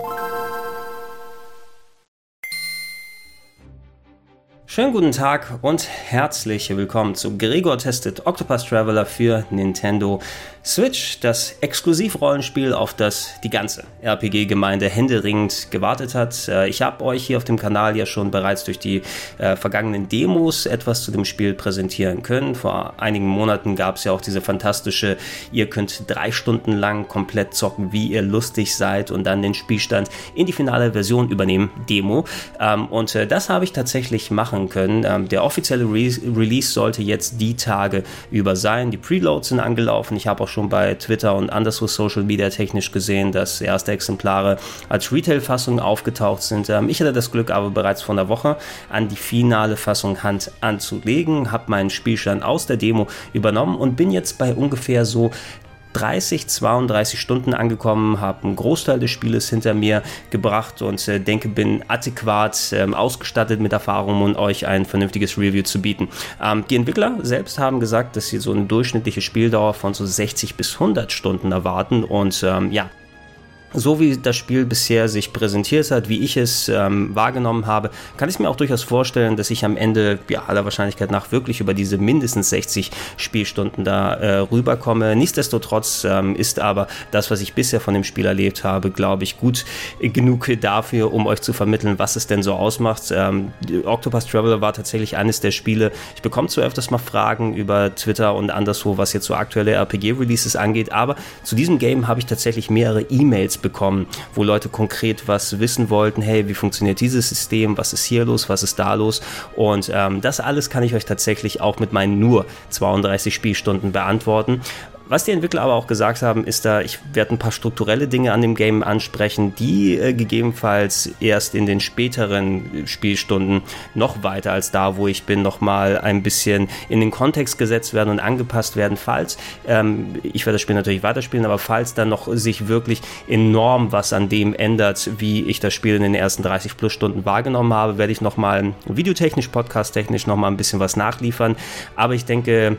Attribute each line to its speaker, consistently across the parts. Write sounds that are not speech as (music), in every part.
Speaker 1: you Schönen guten Tag und herzlich willkommen zu Gregor Tested Octopus Traveler für Nintendo Switch, das Exklusivrollenspiel, auf das die ganze RPG-Gemeinde händeringend gewartet hat. Äh, ich habe euch hier auf dem Kanal ja schon bereits durch die äh, vergangenen Demos etwas zu dem Spiel präsentieren können. Vor einigen Monaten gab es ja auch diese fantastische, ihr könnt drei Stunden lang komplett zocken, wie ihr lustig seid und dann den Spielstand in die finale Version übernehmen, Demo. Ähm, und äh, das habe ich tatsächlich machen können. Ähm, der offizielle Re Release sollte jetzt die Tage über sein. Die Preloads sind angelaufen. Ich habe auch schon bei Twitter und anderswo Social Media technisch gesehen, dass erste Exemplare als Retail-Fassung aufgetaucht sind. Ähm, ich hatte das Glück aber bereits vor einer Woche an die finale Fassung Hand anzulegen, habe meinen Spielstand aus der Demo übernommen und bin jetzt bei ungefähr so 30, 32 Stunden angekommen, habe einen Großteil des Spieles hinter mir gebracht und äh, denke, bin adäquat äh, ausgestattet mit Erfahrung, um euch ein vernünftiges Review zu bieten. Ähm, die Entwickler selbst haben gesagt, dass sie so eine durchschnittliche Spieldauer von so 60 bis 100 Stunden erwarten und ähm, ja, so wie das Spiel bisher sich präsentiert hat, wie ich es ähm, wahrgenommen habe, kann ich mir auch durchaus vorstellen, dass ich am Ende ja, aller Wahrscheinlichkeit nach wirklich über diese mindestens 60 Spielstunden da äh, rüberkomme. Nichtsdestotrotz ähm, ist aber das, was ich bisher von dem Spiel erlebt habe, glaube ich, gut genug dafür, um euch zu vermitteln, was es denn so ausmacht. Ähm, Octopus Traveler war tatsächlich eines der Spiele. Ich bekomme zu öfters mal Fragen über Twitter und anderswo, was jetzt so aktuelle RPG-Releases angeht, aber zu diesem Game habe ich tatsächlich mehrere E-Mails bekommen, wo Leute konkret was wissen wollten, hey, wie funktioniert dieses System, was ist hier los, was ist da los und ähm, das alles kann ich euch tatsächlich auch mit meinen nur 32 Spielstunden beantworten. Was die Entwickler aber auch gesagt haben, ist da, ich werde ein paar strukturelle Dinge an dem Game ansprechen, die äh, gegebenenfalls erst in den späteren Spielstunden noch weiter als da, wo ich bin, nochmal ein bisschen in den Kontext gesetzt werden und angepasst werden, falls, ähm, ich werde das Spiel natürlich weiterspielen, aber falls dann noch sich wirklich enorm was an dem ändert, wie ich das Spiel in den ersten 30 plus Stunden wahrgenommen habe, werde ich nochmal videotechnisch, podcasttechnisch nochmal ein bisschen was nachliefern. Aber ich denke,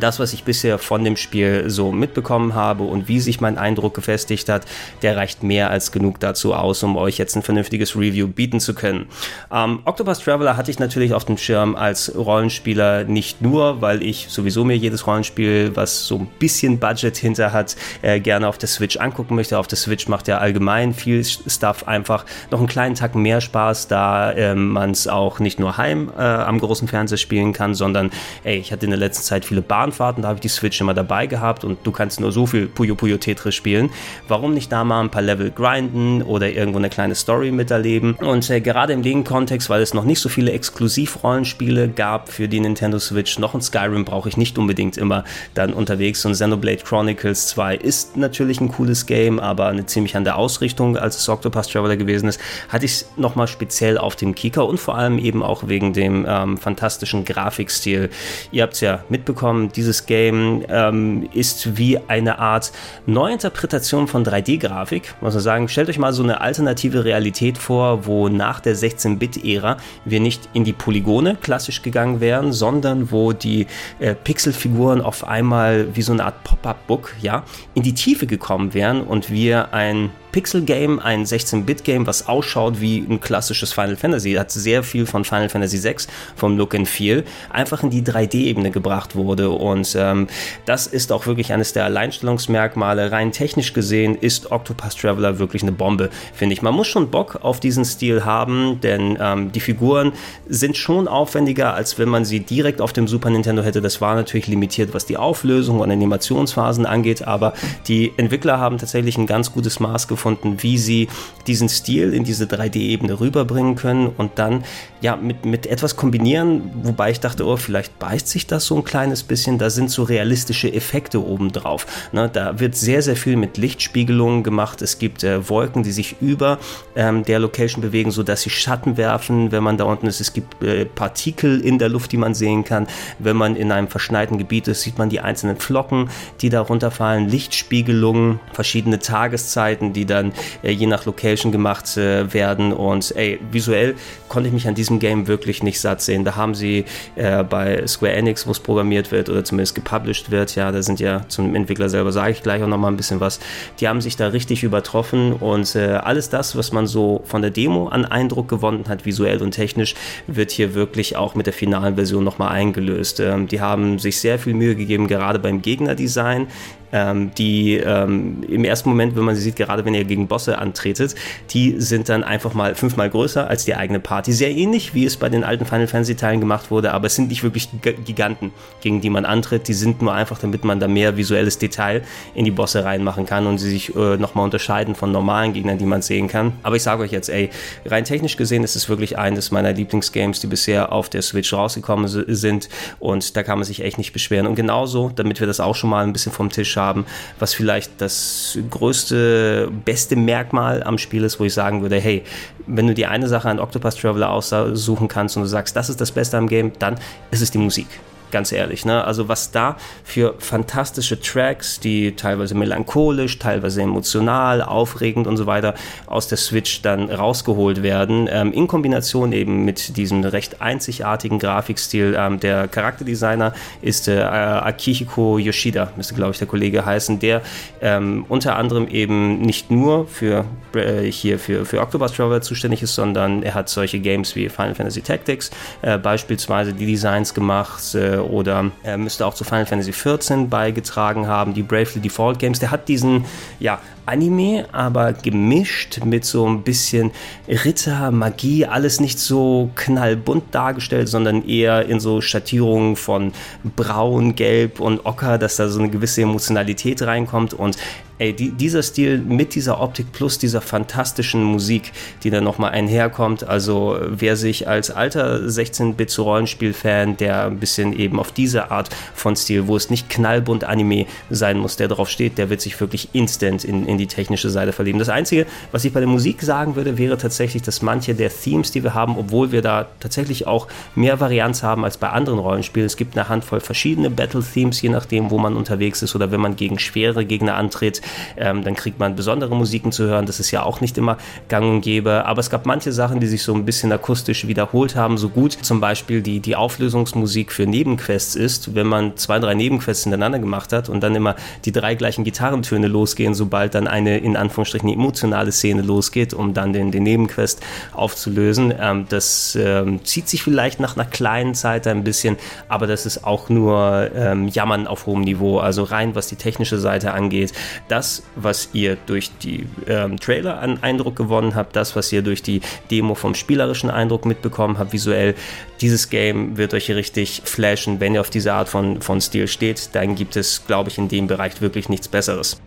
Speaker 1: das, was ich bisher von dem Spiel so mitbekommen habe und wie sich mein Eindruck gefestigt hat, der reicht mehr als genug dazu aus, um euch jetzt ein vernünftiges Review bieten zu können. Ähm, Octopus Traveler hatte ich natürlich auf dem Schirm als Rollenspieler nicht nur, weil ich sowieso mir jedes Rollenspiel, was so ein bisschen Budget hinter hat, äh, gerne auf der Switch angucken möchte. Auf der Switch macht ja allgemein viel Stuff einfach noch einen kleinen Tag mehr Spaß, da äh, man es auch nicht nur heim äh, am großen Fernseher spielen kann, sondern ey, ich hatte in der letzten Zeit viele Bar Bahnfahrten, da habe ich die Switch immer dabei gehabt und du kannst nur so viel Puyo Puyo Tetris spielen. Warum nicht da mal ein paar Level grinden oder irgendwo eine kleine Story miterleben? Und äh, gerade im Gegenkontext, weil es noch nicht so viele Exklusivrollenspiele gab für die Nintendo Switch, noch ein Skyrim brauche ich nicht unbedingt immer dann unterwegs. Und Xenoblade Chronicles 2 ist natürlich ein cooles Game, aber eine ziemlich andere Ausrichtung, als es Octopus Traveler gewesen ist, hatte ich es nochmal speziell auf dem Kika und vor allem eben auch wegen dem ähm, fantastischen Grafikstil. Ihr habt es ja mitbekommen, dieses Game ähm, ist wie eine Art Neuinterpretation von 3D-Grafik. Muss man sagen, stellt euch mal so eine alternative Realität vor, wo nach der 16-Bit-Ära wir nicht in die Polygone klassisch gegangen wären, sondern wo die äh, Pixelfiguren auf einmal wie so eine Art Pop-up-Book ja, in die Tiefe gekommen wären und wir ein Pixel-Game, ein 16-Bit-Game, was ausschaut wie ein klassisches Final Fantasy. Hat sehr viel von Final Fantasy VI vom Look and Feel einfach in die 3D-Ebene gebracht wurde. Und ähm, das ist auch wirklich eines der Alleinstellungsmerkmale. Rein technisch gesehen ist Octopus Traveler wirklich eine Bombe, finde ich. Man muss schon Bock auf diesen Stil haben, denn ähm, die Figuren sind schon aufwendiger, als wenn man sie direkt auf dem Super Nintendo hätte. Das war natürlich limitiert, was die Auflösung und Animationsphasen angeht, aber die Entwickler haben tatsächlich ein ganz gutes Maß gefunden gefunden, wie sie diesen Stil in diese 3D-Ebene rüberbringen können und dann ja mit, mit etwas kombinieren, wobei ich dachte, oh, vielleicht beißt sich das so ein kleines bisschen, da sind so realistische Effekte obendrauf. Ne, da wird sehr, sehr viel mit Lichtspiegelungen gemacht. Es gibt äh, Wolken, die sich über ähm, der Location bewegen, sodass sie Schatten werfen, wenn man da unten ist. Es gibt äh, Partikel in der Luft, die man sehen kann. Wenn man in einem verschneiten Gebiet ist, sieht man die einzelnen Flocken, die da runterfallen, Lichtspiegelungen, verschiedene Tageszeiten, die dann äh, je nach Location gemacht äh, werden. Und ey, visuell konnte ich mich an diesem Game wirklich nicht satt sehen. Da haben sie äh, bei Square Enix, wo es programmiert wird oder zumindest gepublished wird, ja, da sind ja zum Entwickler selber, sage ich gleich auch nochmal ein bisschen was, die haben sich da richtig übertroffen und äh, alles das, was man so von der Demo an Eindruck gewonnen hat, visuell und technisch, wird hier wirklich auch mit der finalen Version nochmal eingelöst. Ähm, die haben sich sehr viel Mühe gegeben, gerade beim Gegnerdesign ähm, die ähm, im ersten Moment, wenn man sie sieht, gerade wenn ihr gegen Bosse antretet, die sind dann einfach mal fünfmal größer als die eigene Party. Sehr ähnlich, wie es bei den alten Final Fantasy Teilen gemacht wurde, aber es sind nicht wirklich Giganten, gegen die man antritt. Die sind nur einfach, damit man da mehr visuelles Detail in die Bosse reinmachen kann und sie sich äh, nochmal unterscheiden von normalen Gegnern, die man sehen kann. Aber ich sage euch jetzt, ey, rein technisch gesehen ist es wirklich eines meiner Lieblingsgames, die bisher auf der Switch rausgekommen sind und da kann man sich echt nicht beschweren. Und genauso, damit wir das auch schon mal ein bisschen vom Tisch haben, haben, was vielleicht das größte, beste Merkmal am Spiel ist, wo ich sagen würde, hey, wenn du die eine Sache an Octopus Traveler aussuchen kannst und du sagst, das ist das Beste am Game, dann ist es die Musik ganz ehrlich. Ne? Also was da für fantastische Tracks, die teilweise melancholisch, teilweise emotional, aufregend und so weiter aus der Switch dann rausgeholt werden, ähm, in Kombination eben mit diesem recht einzigartigen Grafikstil. Ähm, der Charakterdesigner ist äh, Akihiko Yoshida, müsste glaube ich der Kollege heißen, der ähm, unter anderem eben nicht nur für äh, hier für, für Octopus Traveler zuständig ist, sondern er hat solche Games wie Final Fantasy Tactics äh, beispielsweise die Designs gemacht äh, oder er müsste auch zu Final Fantasy XIV beigetragen haben, die Bravely Default Games. Der hat diesen, ja, Anime, aber gemischt mit so ein bisschen Ritter, Magie, alles nicht so knallbunt dargestellt, sondern eher in so Schattierungen von Braun, Gelb und Ocker, dass da so eine gewisse Emotionalität reinkommt und ey, die, dieser Stil mit dieser Optik plus dieser fantastischen Musik, die dann nochmal einherkommt. Also wer sich als alter 16-Bit-Rollenspiel-Fan, der ein bisschen eben auf diese Art von Stil, wo es nicht knallbunt Anime sein muss, der drauf steht, der wird sich wirklich instant in, in die technische Seite verlieben. Das Einzige, was ich bei der Musik sagen würde, wäre tatsächlich, dass manche der Themes, die wir haben, obwohl wir da tatsächlich auch mehr Varianz haben als bei anderen Rollenspielen, es gibt eine Handvoll verschiedene Battle-Themes, je nachdem, wo man unterwegs ist oder wenn man gegen schwere Gegner antritt, ähm, dann kriegt man besondere Musiken zu hören. Das ist ja auch nicht immer gang und gäbe. Aber es gab manche Sachen, die sich so ein bisschen akustisch wiederholt haben, so gut. Zum Beispiel die, die Auflösungsmusik für Nebenquests ist, wenn man zwei, drei Nebenquests hintereinander gemacht hat und dann immer die drei gleichen Gitarrentöne losgehen, sobald dann eine in Anführungsstrichen emotionale Szene losgeht, um dann den, den Nebenquest aufzulösen. Ähm, das ähm, zieht sich vielleicht nach einer kleinen Zeit ein bisschen, aber das ist auch nur ähm, Jammern auf hohem Niveau. Also rein was die technische Seite angeht, das, was ihr durch die ähm, Trailer an Eindruck gewonnen habt, das, was ihr durch die Demo vom spielerischen Eindruck mitbekommen habt, visuell, dieses Game wird euch richtig flashen. Wenn ihr auf diese Art von, von Stil steht, dann gibt es, glaube ich, in dem Bereich wirklich nichts Besseres.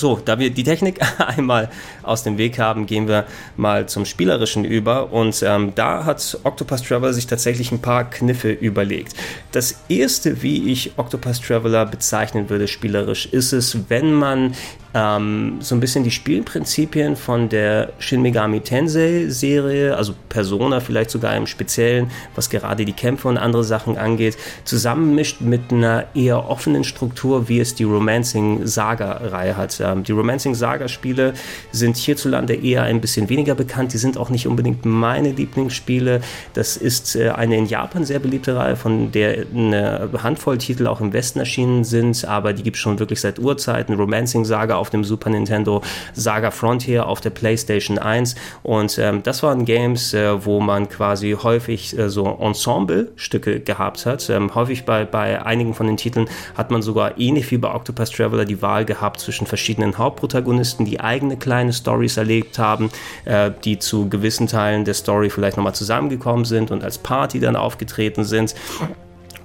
Speaker 1: So, da wir die Technik (laughs) einmal aus dem Weg haben, gehen wir mal zum Spielerischen über. Und ähm, da hat Octopus Traveler sich tatsächlich ein paar Kniffe überlegt. Das erste, wie ich Octopus Traveler bezeichnen würde, spielerisch, ist es, wenn man ähm, so ein bisschen die Spielprinzipien von der Shin Megami Tensei Serie, also Persona vielleicht sogar im Speziellen, was gerade die Kämpfe und andere Sachen angeht, zusammenmischt mit einer eher offenen Struktur, wie es die Romancing Saga Reihe hat. Ähm, die Romancing Saga Spiele sind hierzulande eher ein bisschen weniger bekannt. Die sind auch nicht unbedingt meine Lieblingsspiele. Das ist äh, eine in Japan sehr beliebte Reihe, von der eine Handvoll Titel auch im Westen erschienen sind, aber die gibt es schon wirklich seit Urzeiten. Romancing Saga auf dem Super Nintendo, Saga Frontier auf der PlayStation 1 und ähm, das waren Games, äh, wo man quasi häufig äh, so Ensemble-Stücke gehabt hat. Ähm, häufig bei, bei einigen von den Titeln hat man sogar ähnlich wie bei Octopus Traveler die Wahl gehabt zwischen verschiedenen Hauptprotagonisten, die eigene kleine Stories erlebt haben, äh, die zu gewissen Teilen der Story vielleicht nochmal zusammengekommen sind und als Party dann aufgetreten sind.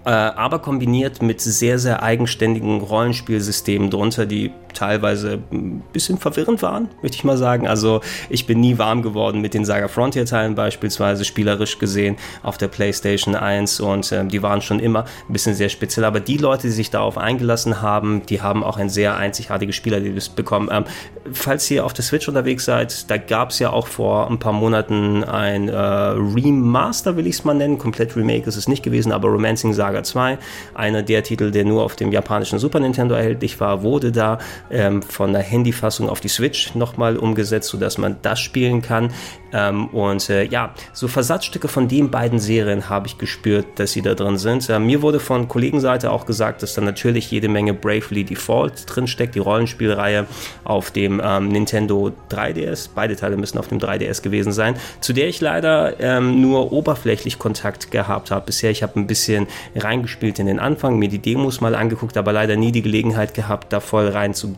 Speaker 1: Äh, aber kombiniert mit sehr, sehr eigenständigen Rollenspielsystemen drunter, die teilweise ein bisschen verwirrend waren, möchte ich mal sagen. Also ich bin nie warm geworden mit den Saga Frontier Teilen beispielsweise, spielerisch gesehen auf der PlayStation 1 und äh, die waren schon immer ein bisschen sehr speziell. Aber die Leute, die sich darauf eingelassen haben, die haben auch ein sehr einzigartiges Spielerlebnis bekommen. Ähm, falls ihr auf der Switch unterwegs seid, da gab es ja auch vor ein paar Monaten ein äh, Remaster, will ich es mal nennen. Komplett Remake ist es nicht gewesen, aber Romancing Saga 2, einer der Titel, der nur auf dem japanischen Super Nintendo erhältlich war, wurde da ähm, von der Handyfassung auf die Switch nochmal umgesetzt, sodass man das spielen kann. Ähm, und äh, ja, so Versatzstücke von den beiden Serien habe ich gespürt, dass sie da drin sind. Äh, mir wurde von Kollegenseite auch gesagt, dass da natürlich jede Menge Bravely Default drinsteckt, die Rollenspielreihe auf dem ähm, Nintendo 3DS. Beide Teile müssen auf dem 3DS gewesen sein, zu der ich leider ähm, nur oberflächlich Kontakt gehabt habe. Bisher, ich habe ein bisschen reingespielt in den Anfang, mir die Demos mal angeguckt, aber leider nie die Gelegenheit gehabt, da voll reinzugehen.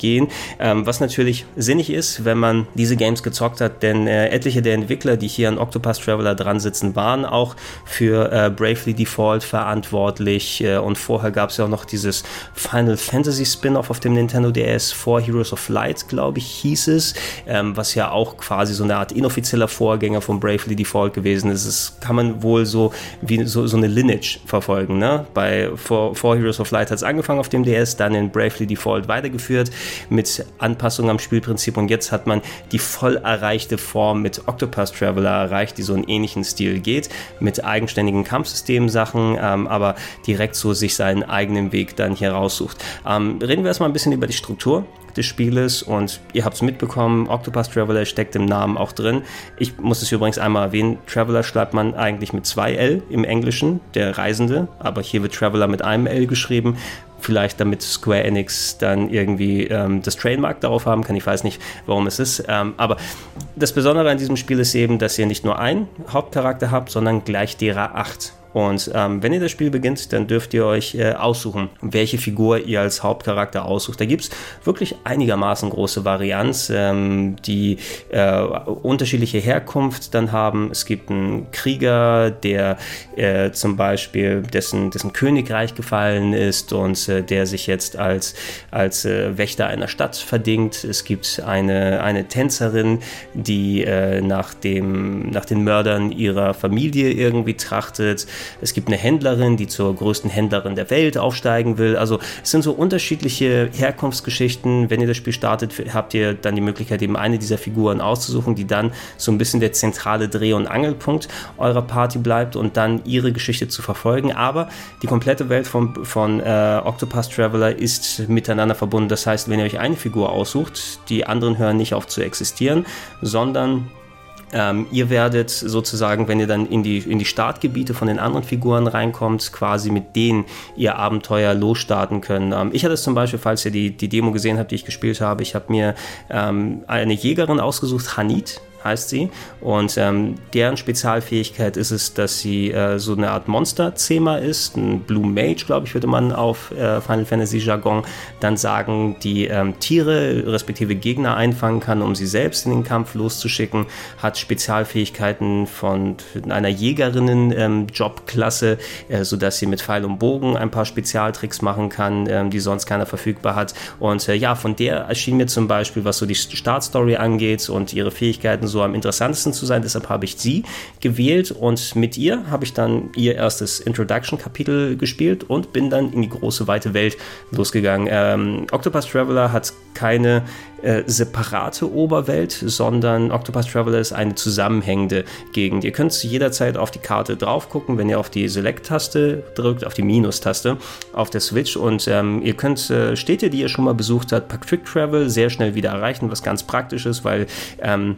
Speaker 1: Ähm, was natürlich sinnig ist, wenn man diese Games gezockt hat, denn äh, etliche der Entwickler, die hier an Octopus Traveler dran sitzen, waren auch für äh, Bravely Default verantwortlich äh, und vorher gab es ja auch noch dieses Final Fantasy Spin-off auf dem Nintendo DS vor Heroes of Light, glaube ich, hieß es, ähm, was ja auch quasi so eine Art inoffizieller Vorgänger von Bravely Default gewesen ist. Das kann man wohl so wie so, so eine Lineage verfolgen. Ne? Bei vor, vor Heroes of Light hat es angefangen auf dem DS, dann in Bravely Default weitergeführt mit Anpassungen am Spielprinzip und jetzt hat man die voll erreichte Form mit Octopus Traveler erreicht, die so einen ähnlichen Stil geht, mit eigenständigen Kampfsystem-Sachen, ähm, aber direkt so sich seinen eigenen Weg dann hier raussucht. Ähm, reden wir erstmal ein bisschen über die Struktur des Spieles und ihr habt es mitbekommen, Octopus Traveler steckt im Namen auch drin. Ich muss es übrigens einmal erwähnen, Traveler schreibt man eigentlich mit zwei L im Englischen, der Reisende, aber hier wird Traveler mit einem L geschrieben. Vielleicht damit Square Enix dann irgendwie ähm, das Trademark darauf haben kann. Ich weiß nicht, warum es ist. Ähm, aber das Besondere an diesem Spiel ist eben, dass ihr nicht nur einen Hauptcharakter habt, sondern gleich derer acht. Und ähm, wenn ihr das Spiel beginnt, dann dürft ihr euch äh, aussuchen, welche Figur ihr als Hauptcharakter aussucht. Da gibt es wirklich einigermaßen große Varianz, ähm, die äh, unterschiedliche Herkunft dann haben. Es gibt einen Krieger, der äh, zum Beispiel dessen, dessen Königreich gefallen ist und äh, der sich jetzt als, als äh, Wächter einer Stadt verdingt. Es gibt eine, eine Tänzerin, die äh, nach, dem, nach den Mördern ihrer Familie irgendwie trachtet. Es gibt eine Händlerin, die zur größten Händlerin der Welt aufsteigen will. Also es sind so unterschiedliche Herkunftsgeschichten. Wenn ihr das Spiel startet, habt ihr dann die Möglichkeit, eben eine dieser Figuren auszusuchen, die dann so ein bisschen der zentrale Dreh- und Angelpunkt eurer Party bleibt und dann ihre Geschichte zu verfolgen. Aber die komplette Welt von, von äh, Octopus Traveler ist miteinander verbunden. Das heißt, wenn ihr euch eine Figur aussucht, die anderen hören nicht auf zu existieren, sondern ähm, ihr werdet sozusagen, wenn ihr dann in die, in die Startgebiete von den anderen Figuren reinkommt, quasi mit denen ihr Abenteuer losstarten können. Ähm, ich hatte es zum Beispiel, falls ihr die, die Demo gesehen habt, die ich gespielt habe, ich habe mir ähm, eine Jägerin ausgesucht, Hanit heißt sie. Und ähm, deren Spezialfähigkeit ist es, dass sie äh, so eine Art Monster-Zema ist. Ein Blue Mage, glaube ich, würde man auf äh, Final Fantasy Jargon dann sagen, die ähm, Tiere respektive Gegner einfangen kann, um sie selbst in den Kampf loszuschicken. Hat Spezialfähigkeiten von einer Jägerinnen-Jobklasse, ähm, äh, sodass sie mit Pfeil und Bogen ein paar Spezialtricks machen kann, ähm, die sonst keiner verfügbar hat. Und äh, ja, von der erschien mir zum Beispiel, was so die Startstory angeht und ihre Fähigkeiten so am interessantesten zu sein. Deshalb habe ich sie gewählt und mit ihr habe ich dann ihr erstes Introduction-Kapitel gespielt und bin dann in die große weite Welt losgegangen. Ähm, Octopus Traveler hat keine äh, separate Oberwelt, sondern Octopus Traveler ist eine zusammenhängende Gegend. Ihr könnt jederzeit auf die Karte drauf gucken, wenn ihr auf die Select-Taste drückt, auf die Minus-Taste auf der Switch und ähm, ihr könnt äh, Städte, die ihr schon mal besucht habt, per Quick Travel sehr schnell wieder erreichen, was ganz praktisch ist, weil ähm,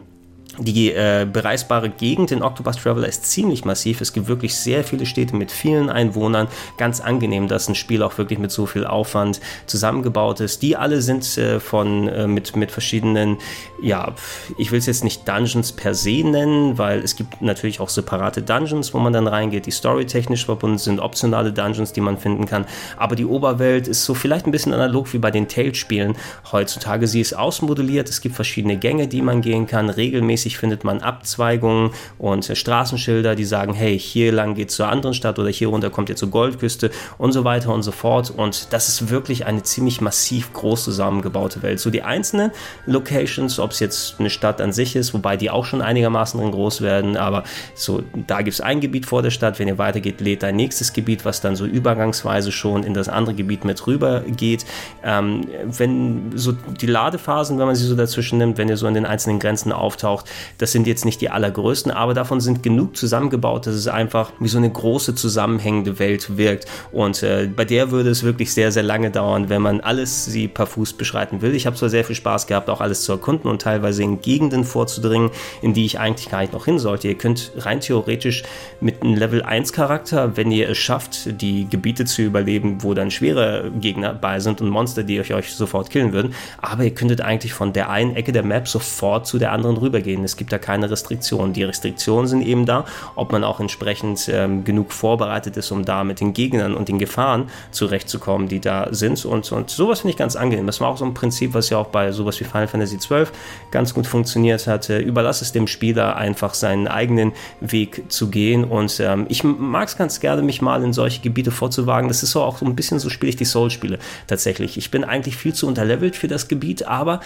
Speaker 1: die äh, bereisbare Gegend in Octopus Traveler ist ziemlich massiv. Es gibt wirklich sehr viele Städte mit vielen Einwohnern. Ganz angenehm, dass ein Spiel auch wirklich mit so viel Aufwand zusammengebaut ist. Die alle sind äh, von äh, mit, mit verschiedenen, ja, ich will es jetzt nicht Dungeons per se nennen, weil es gibt natürlich auch separate Dungeons, wo man dann reingeht, die storytechnisch verbunden sind, optionale Dungeons, die man finden kann. Aber die Oberwelt ist so vielleicht ein bisschen analog wie bei den Tales-Spielen heutzutage. Sie ist ausmodelliert, es gibt verschiedene Gänge, die man gehen kann, regelmäßig regelmäßig findet man Abzweigungen und Straßenschilder, die sagen, hey, hier lang geht zur anderen Stadt oder hier runter kommt ihr zur Goldküste und so weiter und so fort. Und das ist wirklich eine ziemlich massiv groß zusammengebaute Welt. So die einzelnen Locations, ob es jetzt eine Stadt an sich ist, wobei die auch schon einigermaßen groß werden, aber so, da gibt es ein Gebiet vor der Stadt, wenn ihr weitergeht, lädt ein nächstes Gebiet, was dann so übergangsweise schon in das andere Gebiet mit rüber geht. Ähm, wenn so die Ladephasen, wenn man sie so dazwischen nimmt, wenn ihr so in den einzelnen Grenzen auftaucht, Das sind jetzt nicht die allergrößten, aber davon sind genug zusammengebaut, dass es einfach wie so eine große zusammenhängende Welt wirkt. Und äh, bei der würde es wirklich sehr, sehr lange dauern, wenn man alles sie per Fuß beschreiten will. Ich habe zwar sehr viel Spaß gehabt, auch alles zu erkunden und teilweise in Gegenden vorzudringen, in die ich eigentlich gar nicht noch hin sollte. Ihr könnt rein theoretisch mit einem Level 1 Charakter, wenn ihr es schafft, die Gebiete zu überleben, wo dann schwere Gegner bei sind und Monster, die euch, euch sofort killen würden. Aber ihr könntet eigentlich von der einen Ecke der Map sofort zu der anderen rübergehen. Es gibt da keine Restriktionen. Die Restriktionen sind eben da, ob man auch entsprechend ähm, genug vorbereitet ist, um da mit den Gegnern und den Gefahren zurechtzukommen, die da sind. Und, und sowas finde ich ganz angenehm. Das war auch so ein Prinzip, was ja auch bei sowas wie Final Fantasy XII ganz gut funktioniert hat. Äh, überlass es dem Spieler einfach seinen eigenen Weg zu gehen. Und ähm, ich mag es ganz gerne, mich mal in solche Gebiete vorzuwagen. Das ist so auch so ein bisschen so spiele ich die Soul-Spiele tatsächlich. Ich bin eigentlich viel zu unterlevelt für das Gebiet, aber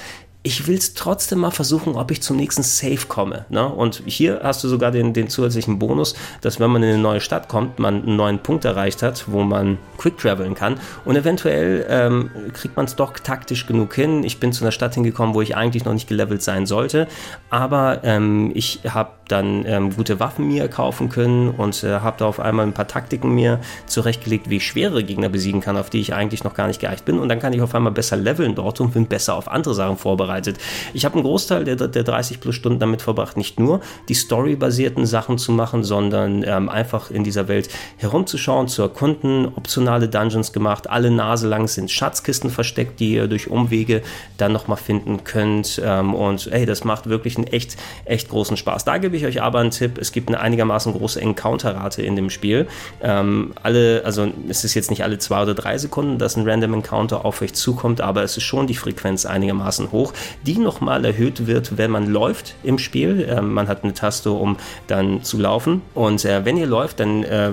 Speaker 1: ich will es trotzdem mal versuchen, ob ich zum nächsten Safe komme. Ne? Und hier hast du sogar den, den zusätzlichen Bonus, dass wenn man in eine neue Stadt kommt, man einen neuen Punkt erreicht hat, wo man quick traveln kann. Und eventuell ähm, kriegt man es doch taktisch genug hin. Ich bin zu einer Stadt hingekommen, wo ich eigentlich noch nicht gelevelt sein sollte. Aber ähm, ich habe dann ähm, gute Waffen mir kaufen können und äh, habe da auf einmal ein paar Taktiken mir zurechtgelegt, wie ich schwere Gegner besiegen kann, auf die ich eigentlich noch gar nicht geeicht bin. Und dann kann ich auf einmal besser leveln dort und bin besser auf andere Sachen vorbereitet. Ich habe einen Großteil der, der 30 plus Stunden damit verbracht, nicht nur die storybasierten Sachen zu machen, sondern ähm, einfach in dieser Welt herumzuschauen, zu erkunden, optionale Dungeons gemacht. Alle Nase lang sind Schatzkisten versteckt, die ihr durch Umwege dann nochmal finden könnt. Ähm, und hey, das macht wirklich einen echt, echt großen Spaß. Da gebe ich euch aber einen Tipp. Es gibt eine einigermaßen große Encounter-Rate in dem Spiel. Ähm, alle, also es ist jetzt nicht alle zwei oder drei Sekunden, dass ein Random Encounter auf euch zukommt, aber es ist schon die Frequenz einigermaßen hoch die nochmal erhöht wird, wenn man läuft im Spiel. Ähm, man hat eine Taste, um dann zu laufen. Und äh, wenn ihr läuft, dann äh,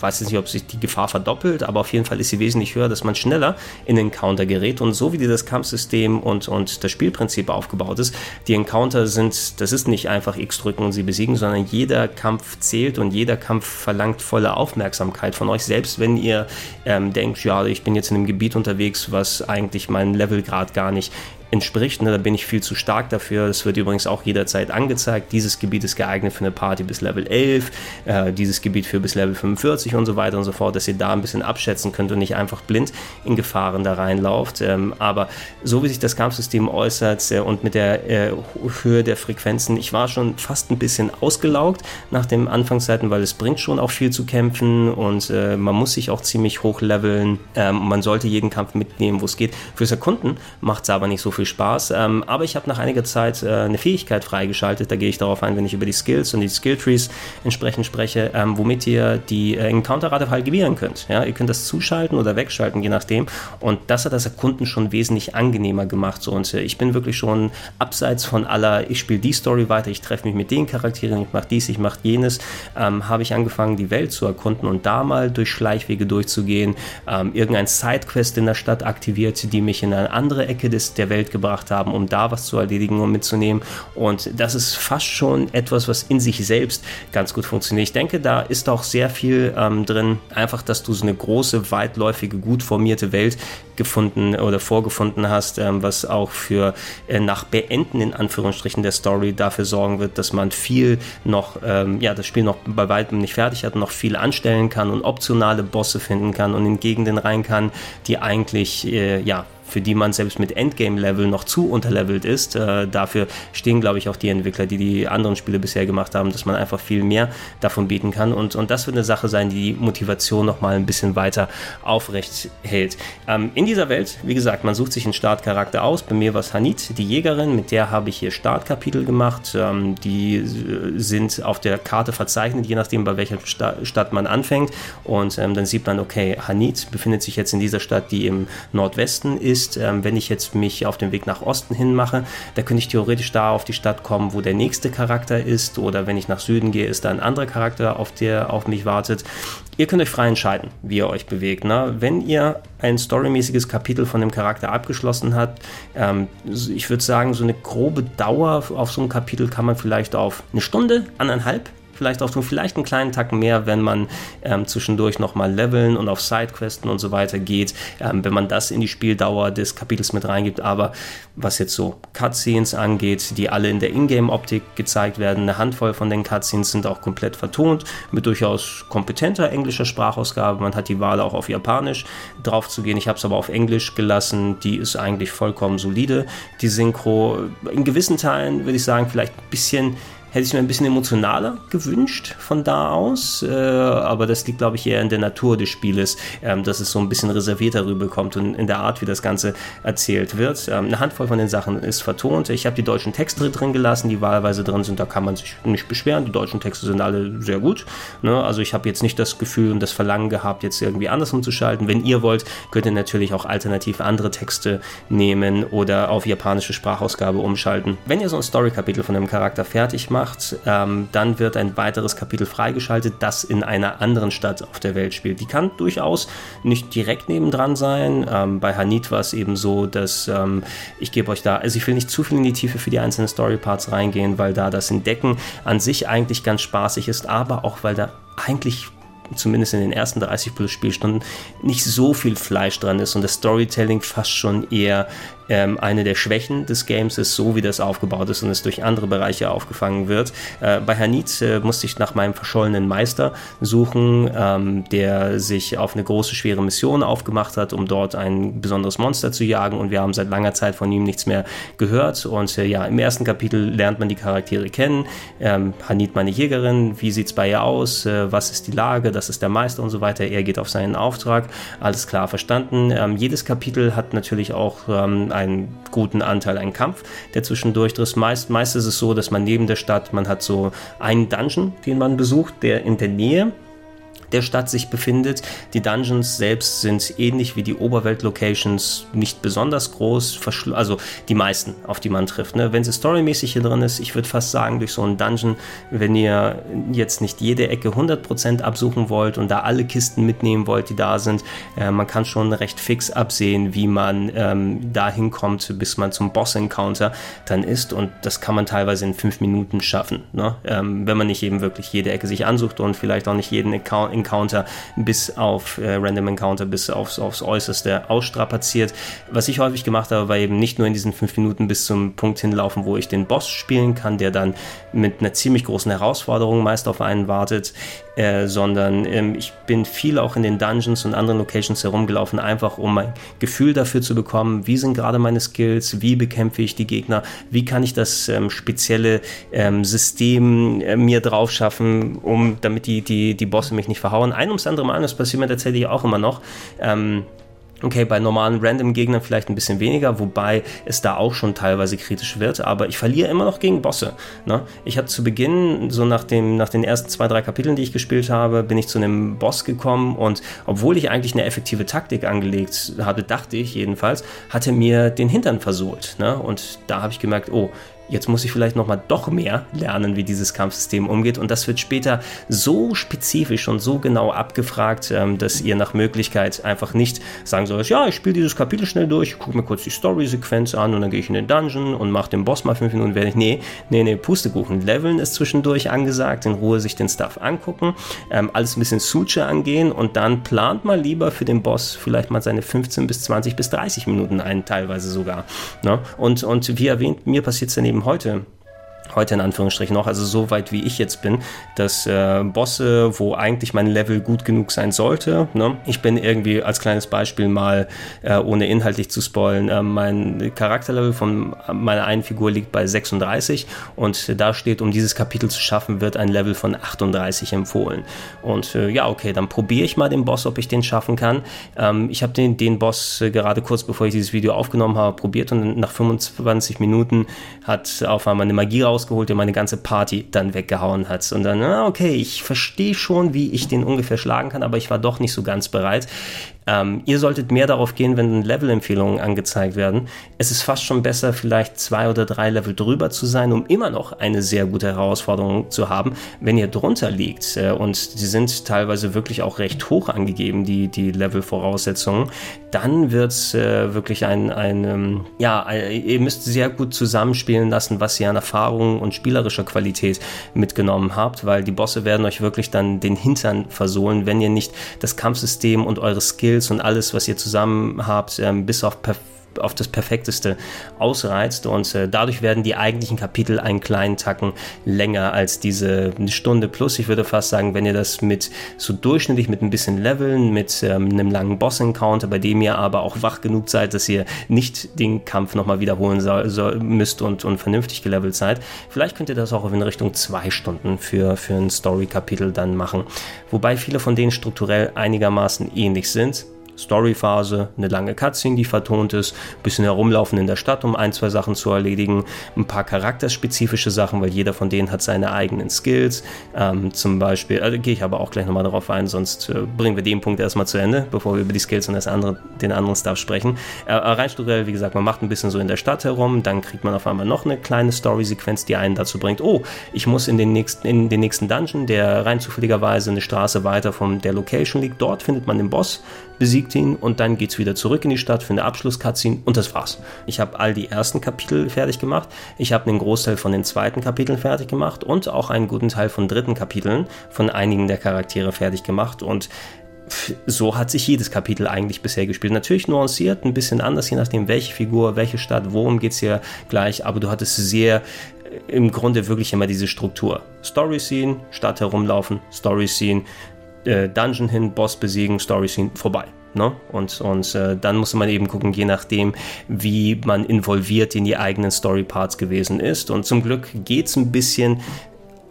Speaker 1: weiß jetzt nicht, ob sich die Gefahr verdoppelt, aber auf jeden Fall ist sie wesentlich höher, dass man schneller in Encounter gerät. Und so wie das Kampfsystem und, und das Spielprinzip aufgebaut ist, die Encounter sind, das ist nicht einfach X drücken und sie besiegen, sondern jeder Kampf zählt und jeder Kampf verlangt volle Aufmerksamkeit von euch, selbst wenn ihr ähm, denkt, ja, ich bin jetzt in einem Gebiet unterwegs, was eigentlich meinen Levelgrad gar nicht entspricht. Ne? Da bin ich viel zu stark dafür. Das wird übrigens auch jederzeit angezeigt. Dieses Gebiet ist geeignet für eine Party bis Level 11, äh, dieses Gebiet für bis Level 45 und so weiter und so fort, dass ihr da ein bisschen abschätzen könnt und nicht einfach blind in Gefahren da reinlauft. Ähm, aber so wie sich das Kampfsystem äußert äh, und mit der äh, Höhe der Frequenzen, ich war schon fast ein bisschen ausgelaugt nach den Anfangszeiten, weil es bringt schon auch viel zu kämpfen und äh, man muss sich auch ziemlich hoch leveln. Ähm, man sollte jeden Kampf mitnehmen, wo es geht. Fürs Erkunden macht es aber nicht so viel Spaß. Ähm, aber ich habe nach einiger Zeit äh, eine Fähigkeit freigeschaltet, da gehe ich darauf ein, wenn ich über die Skills und die Skilltrees entsprechend spreche, ähm, womit ihr die äh, Encounter-Rate halbieren könnt. Ja, ihr könnt das zuschalten oder wegschalten, je nachdem. Und das hat das Erkunden schon wesentlich angenehmer gemacht. So. Und äh, ich bin wirklich schon abseits von aller, ich spiele die Story weiter, ich treffe mich mit den Charakteren, ich mache dies, ich mache jenes, ähm, habe ich angefangen, die Welt zu erkunden und da mal durch Schleichwege durchzugehen, ähm, irgendein Sidequest in der Stadt aktiviert, die mich in eine andere Ecke des, der Welt Welt gebracht haben, um da was zu erledigen und mitzunehmen. Und das ist fast schon etwas, was in sich selbst ganz gut funktioniert. Ich denke, da ist auch sehr viel ähm, drin, einfach, dass du so eine große, weitläufige, gut formierte Welt gefunden oder vorgefunden hast, ähm, was auch für äh, nach Beenden in Anführungsstrichen der Story dafür sorgen wird, dass man viel noch, ähm, ja, das Spiel noch bei weitem nicht fertig hat, noch viel anstellen kann und optionale Bosse finden kann und in Gegenden rein kann, die eigentlich, äh, ja, für die man selbst mit Endgame-Level noch zu unterlevelt ist. Äh, dafür stehen, glaube ich, auch die Entwickler, die die anderen Spiele bisher gemacht haben, dass man einfach viel mehr davon bieten kann. Und, und das wird eine Sache sein, die die Motivation nochmal ein bisschen weiter aufrecht hält. Ähm, in dieser Welt, wie gesagt, man sucht sich einen Startcharakter aus. Bei mir war es Hanit, die Jägerin, mit der habe ich hier Startkapitel gemacht. Ähm, die äh, sind auf der Karte verzeichnet, je nachdem, bei welcher Sta Stadt man anfängt. Und ähm, dann sieht man, okay, Hanit befindet sich jetzt in dieser Stadt, die im Nordwesten ist ist, ähm, wenn ich jetzt mich auf den Weg nach Osten hin mache, da könnte ich theoretisch da auf die Stadt kommen, wo der nächste Charakter ist oder wenn ich nach Süden gehe, ist da ein anderer Charakter, auf der auf mich wartet. Ihr könnt euch frei entscheiden, wie ihr euch bewegt. Ne? Wenn ihr ein storymäßiges Kapitel von dem Charakter abgeschlossen habt, ähm, ich würde sagen, so eine grobe Dauer auf so einem Kapitel kann man vielleicht auf eine Stunde, anderthalb vielleicht auch tun, vielleicht einen kleinen Tacken mehr, wenn man ähm, zwischendurch nochmal leveln und auf Sidequesten und so weiter geht, ähm, wenn man das in die Spieldauer des Kapitels mit reingibt. Aber was jetzt so Cutscenes angeht, die alle in der Ingame-Optik gezeigt werden, eine Handvoll von den Cutscenes sind auch komplett vertont, mit durchaus kompetenter englischer Sprachausgabe. Man hat die Wahl auch auf Japanisch drauf zu gehen. Ich habe es aber auf Englisch gelassen. Die ist eigentlich vollkommen solide. Die Synchro in gewissen Teilen würde ich sagen, vielleicht ein bisschen hätte ich mir ein bisschen emotionaler gewünscht von da aus, äh, aber das liegt, glaube ich, eher in der Natur des Spieles, ähm, dass es so ein bisschen reservierter rüberkommt und in der Art, wie das Ganze erzählt wird. Ähm, eine Handvoll von den Sachen ist vertont. Ich habe die deutschen Texte drin gelassen, die wahlweise drin sind, da kann man sich nicht beschweren. Die deutschen Texte sind alle sehr gut. Ne? Also ich habe jetzt nicht das Gefühl und das Verlangen gehabt, jetzt irgendwie anders umzuschalten. Wenn ihr wollt, könnt ihr natürlich auch alternativ andere Texte nehmen oder auf japanische Sprachausgabe umschalten. Wenn ihr so ein Story-Kapitel von einem Charakter fertig macht, macht, ähm, dann wird ein weiteres Kapitel freigeschaltet, das in einer anderen Stadt auf der Welt spielt. Die kann durchaus nicht direkt nebendran sein. Ähm, bei Hanit war es eben so, dass ähm, ich gebe euch da, also ich will nicht zu viel in die Tiefe für die einzelnen Storyparts reingehen, weil da das Entdecken an sich eigentlich ganz spaßig ist, aber auch weil da eigentlich zumindest in den ersten 30 plus Spielstunden nicht so viel Fleisch dran ist und das Storytelling fast schon eher ähm, eine der Schwächen des Games ist, so wie das aufgebaut ist und es durch andere Bereiche aufgefangen wird. Äh, bei Hanit äh, musste ich nach meinem verschollenen Meister suchen, ähm, der sich auf eine große, schwere Mission aufgemacht hat, um dort ein besonderes Monster zu jagen und wir haben seit langer Zeit von ihm nichts mehr gehört und äh, ja, im ersten Kapitel lernt man die Charaktere kennen. Ähm, Hanit meine Jägerin, wie sieht es bei ihr aus, äh, was ist die Lage, das ist der Meister und so weiter. Er geht auf seinen Auftrag, alles klar verstanden. Ähm, jedes Kapitel hat natürlich auch ähm, einen guten Anteil an Kampf, der zwischendurch ist. Meist, meist ist es so, dass man neben der Stadt, man hat so einen Dungeon, den man besucht, der in der Nähe der Stadt sich befindet. Die Dungeons selbst sind ähnlich wie die Oberwelt-Locations nicht besonders groß, also die meisten, auf die man trifft. Ne? Wenn sie storymäßig hier drin ist, ich würde fast sagen, durch so einen Dungeon, wenn ihr jetzt nicht jede Ecke 100% absuchen wollt und da alle Kisten mitnehmen wollt, die da sind, äh, man kann schon recht fix absehen, wie man ähm, dahin kommt, bis man zum Boss-Encounter dann ist und das kann man teilweise in fünf Minuten schaffen, ne? ähm, wenn man nicht eben wirklich jede Ecke sich ansucht und vielleicht auch nicht jeden Account Encounter bis auf äh, Random Encounter bis aufs, aufs Äußerste ausstrapaziert. Was ich häufig gemacht habe, war eben nicht nur in diesen fünf Minuten bis zum Punkt hinlaufen, wo ich den Boss spielen kann, der dann mit einer ziemlich großen Herausforderung meist auf einen wartet, äh, sondern ähm, ich bin viel auch in den Dungeons und anderen Locations herumgelaufen, einfach um ein Gefühl dafür zu bekommen, wie sind gerade meine Skills, wie bekämpfe ich die Gegner, wie kann ich das ähm, spezielle ähm, System äh, mir drauf schaffen, um damit die, die, die Bosse mich nicht verhauen. Ein ums andere Mal, das passiert mir tatsächlich auch immer noch. Ähm, Okay, bei normalen Random-Gegnern vielleicht ein bisschen weniger, wobei es da auch schon teilweise kritisch wird, aber ich verliere immer noch gegen Bosse. Ne? Ich hatte zu Beginn, so nach, dem, nach den ersten zwei, drei Kapiteln, die ich gespielt habe, bin ich zu einem Boss gekommen und obwohl ich eigentlich eine effektive Taktik angelegt hatte, dachte ich jedenfalls, hatte mir den Hintern versohlt. Ne? Und da habe ich gemerkt, oh, jetzt muss ich vielleicht noch mal doch mehr lernen, wie dieses Kampfsystem umgeht. Und das wird später so spezifisch und so genau abgefragt, ähm, dass ihr nach Möglichkeit einfach nicht sagen sollt, ja, ich spiele dieses Kapitel schnell durch, gucke mir kurz die Story-Sequenz an und dann gehe ich in den Dungeon und mache den Boss mal fünf Minuten. Werde ich, nee, nee, nee, Pustekuchen. Leveln ist zwischendurch angesagt, in Ruhe sich den Stuff angucken, ähm, alles ein bisschen Suche angehen und dann plant mal lieber für den Boss vielleicht mal seine 15 bis 20 bis 30 Minuten ein, teilweise sogar. Ne? Und, und wie erwähnt, mir passiert es dann eben heute heute in Anführungsstrichen noch, also so weit wie ich jetzt bin, dass äh, Bosse, wo eigentlich mein Level gut genug sein sollte, ne? ich bin irgendwie als kleines Beispiel mal, äh, ohne inhaltlich zu spoilen, äh, mein Charakterlevel von meiner einen Figur liegt bei 36 und da steht, um dieses Kapitel zu schaffen, wird ein Level von 38 empfohlen. Und äh, ja, okay, dann probiere ich mal den Boss, ob ich den schaffen kann. Ähm, ich habe den, den Boss äh, gerade kurz bevor ich dieses Video aufgenommen habe, probiert und nach 25 Minuten hat auf einmal eine Magie raus rausgeholt, der meine ganze Party dann weggehauen hat. Und dann, okay, ich verstehe schon, wie ich den ungefähr schlagen kann, aber ich war doch nicht so ganz bereit. Ähm, ihr solltet mehr darauf gehen, wenn Level-Empfehlungen angezeigt werden. Es ist fast schon besser, vielleicht zwei oder drei Level drüber zu sein, um immer noch eine sehr gute Herausforderung zu haben. Wenn ihr drunter liegt äh, und die sind teilweise wirklich auch recht hoch angegeben, die, die Level-Voraussetzungen, dann wird es äh, wirklich ein, ein ähm, ja, ihr müsst sehr gut zusammenspielen lassen, was ihr an Erfahrung und spielerischer Qualität mitgenommen habt, weil die Bosse werden euch wirklich dann den Hintern versohlen, wenn ihr nicht das Kampfsystem und eure Skills und alles, was ihr zusammen habt, ähm, bis auf Perf auf das Perfekteste ausreizt und äh, dadurch werden die eigentlichen Kapitel einen kleinen Tacken länger als diese Stunde plus. Ich würde fast sagen, wenn ihr das mit so durchschnittlich mit ein bisschen Leveln, mit ähm, einem langen Boss-Encounter, bei dem ihr aber auch wach genug seid, dass ihr nicht den Kampf nochmal wiederholen soll, soll, müsst und, und vernünftig gelevelt seid, vielleicht könnt ihr das auch in Richtung zwei Stunden für, für ein Story-Kapitel dann machen. Wobei viele von denen strukturell einigermaßen ähnlich sind. Storyphase, eine lange Cutscene, die vertont ist, bisschen herumlaufen in der Stadt, um ein, zwei Sachen zu erledigen, ein paar charakterspezifische Sachen, weil jeder von denen hat seine eigenen Skills. Ähm, zum Beispiel, also gehe ich aber auch gleich nochmal darauf ein, sonst äh, bringen wir den Punkt erstmal zu Ende, bevor wir über die Skills und das andere, den anderen Stuff sprechen. Äh, rein strukturell, wie gesagt, man macht ein bisschen so in der Stadt herum, dann kriegt man auf einmal noch eine kleine Story-Sequenz, die einen dazu bringt, oh, ich muss in den nächsten, in den nächsten Dungeon, der rein zufälligerweise eine Straße weiter von der Location liegt. Dort findet man den Boss, besiegt ihn und dann geht es wieder zurück in die Stadt für eine Abschluss-Cutscene und das war's. Ich habe all die ersten Kapitel fertig gemacht, ich habe einen Großteil von den zweiten Kapiteln fertig gemacht und auch einen guten Teil von dritten Kapiteln von einigen der Charaktere fertig gemacht und so hat sich jedes Kapitel eigentlich bisher gespielt. Natürlich nuanciert, ein bisschen anders, je nachdem, welche Figur, welche Stadt, worum geht es hier gleich, aber du hattest sehr äh, im Grunde wirklich immer diese Struktur. Story Scene, Stadt herumlaufen, Story Scene, äh, Dungeon hin, Boss besiegen, Story Scene vorbei. Ne? Und, und äh, dann muss man eben gucken, je nachdem, wie man involviert in die eigenen Story-Parts gewesen ist. Und zum Glück geht es ein bisschen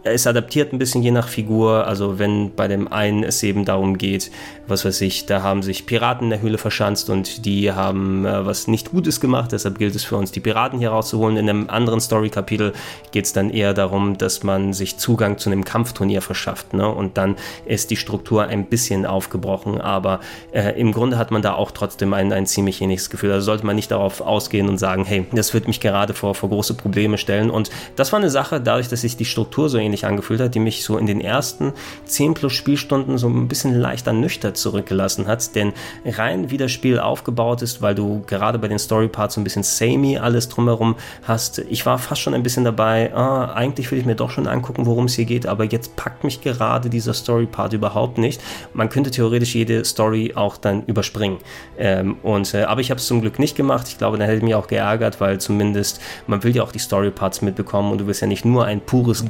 Speaker 1: es adaptiert ein bisschen je nach Figur. Also wenn bei dem einen es eben darum geht, was weiß ich, da haben sich Piraten in der Höhle verschanzt und die haben äh, was nicht Gutes gemacht, deshalb gilt es für uns, die Piraten hier rauszuholen. In einem anderen Story-Kapitel geht es dann eher darum, dass man sich Zugang zu einem Kampfturnier verschafft. Ne? Und dann ist die Struktur ein bisschen aufgebrochen, aber äh, im Grunde hat man da auch trotzdem ein, ein ziemlich ähnliches Gefühl. Also sollte man nicht darauf ausgehen und sagen, hey, das wird mich gerade vor, vor große Probleme stellen. Und das war eine Sache, dadurch, dass sich die Struktur so ähnlich angefühlt hat, die mich so in den ersten 10 plus Spielstunden so ein bisschen leicht ernüchtert zurückgelassen hat. Denn rein wie das Spiel aufgebaut ist, weil du gerade bei den Story-Parts so ein bisschen samey alles drumherum hast, ich war fast schon ein bisschen dabei, ah, eigentlich will ich mir doch schon angucken, worum es hier geht, aber jetzt packt mich gerade dieser Story-Part überhaupt nicht. Man könnte theoretisch jede Story auch dann überspringen. Ähm, und, äh, aber ich habe es zum Glück nicht gemacht. Ich glaube, dann hätte ich mich auch geärgert, weil zumindest man will ja auch die Story-Parts mitbekommen und du willst ja nicht nur ein pures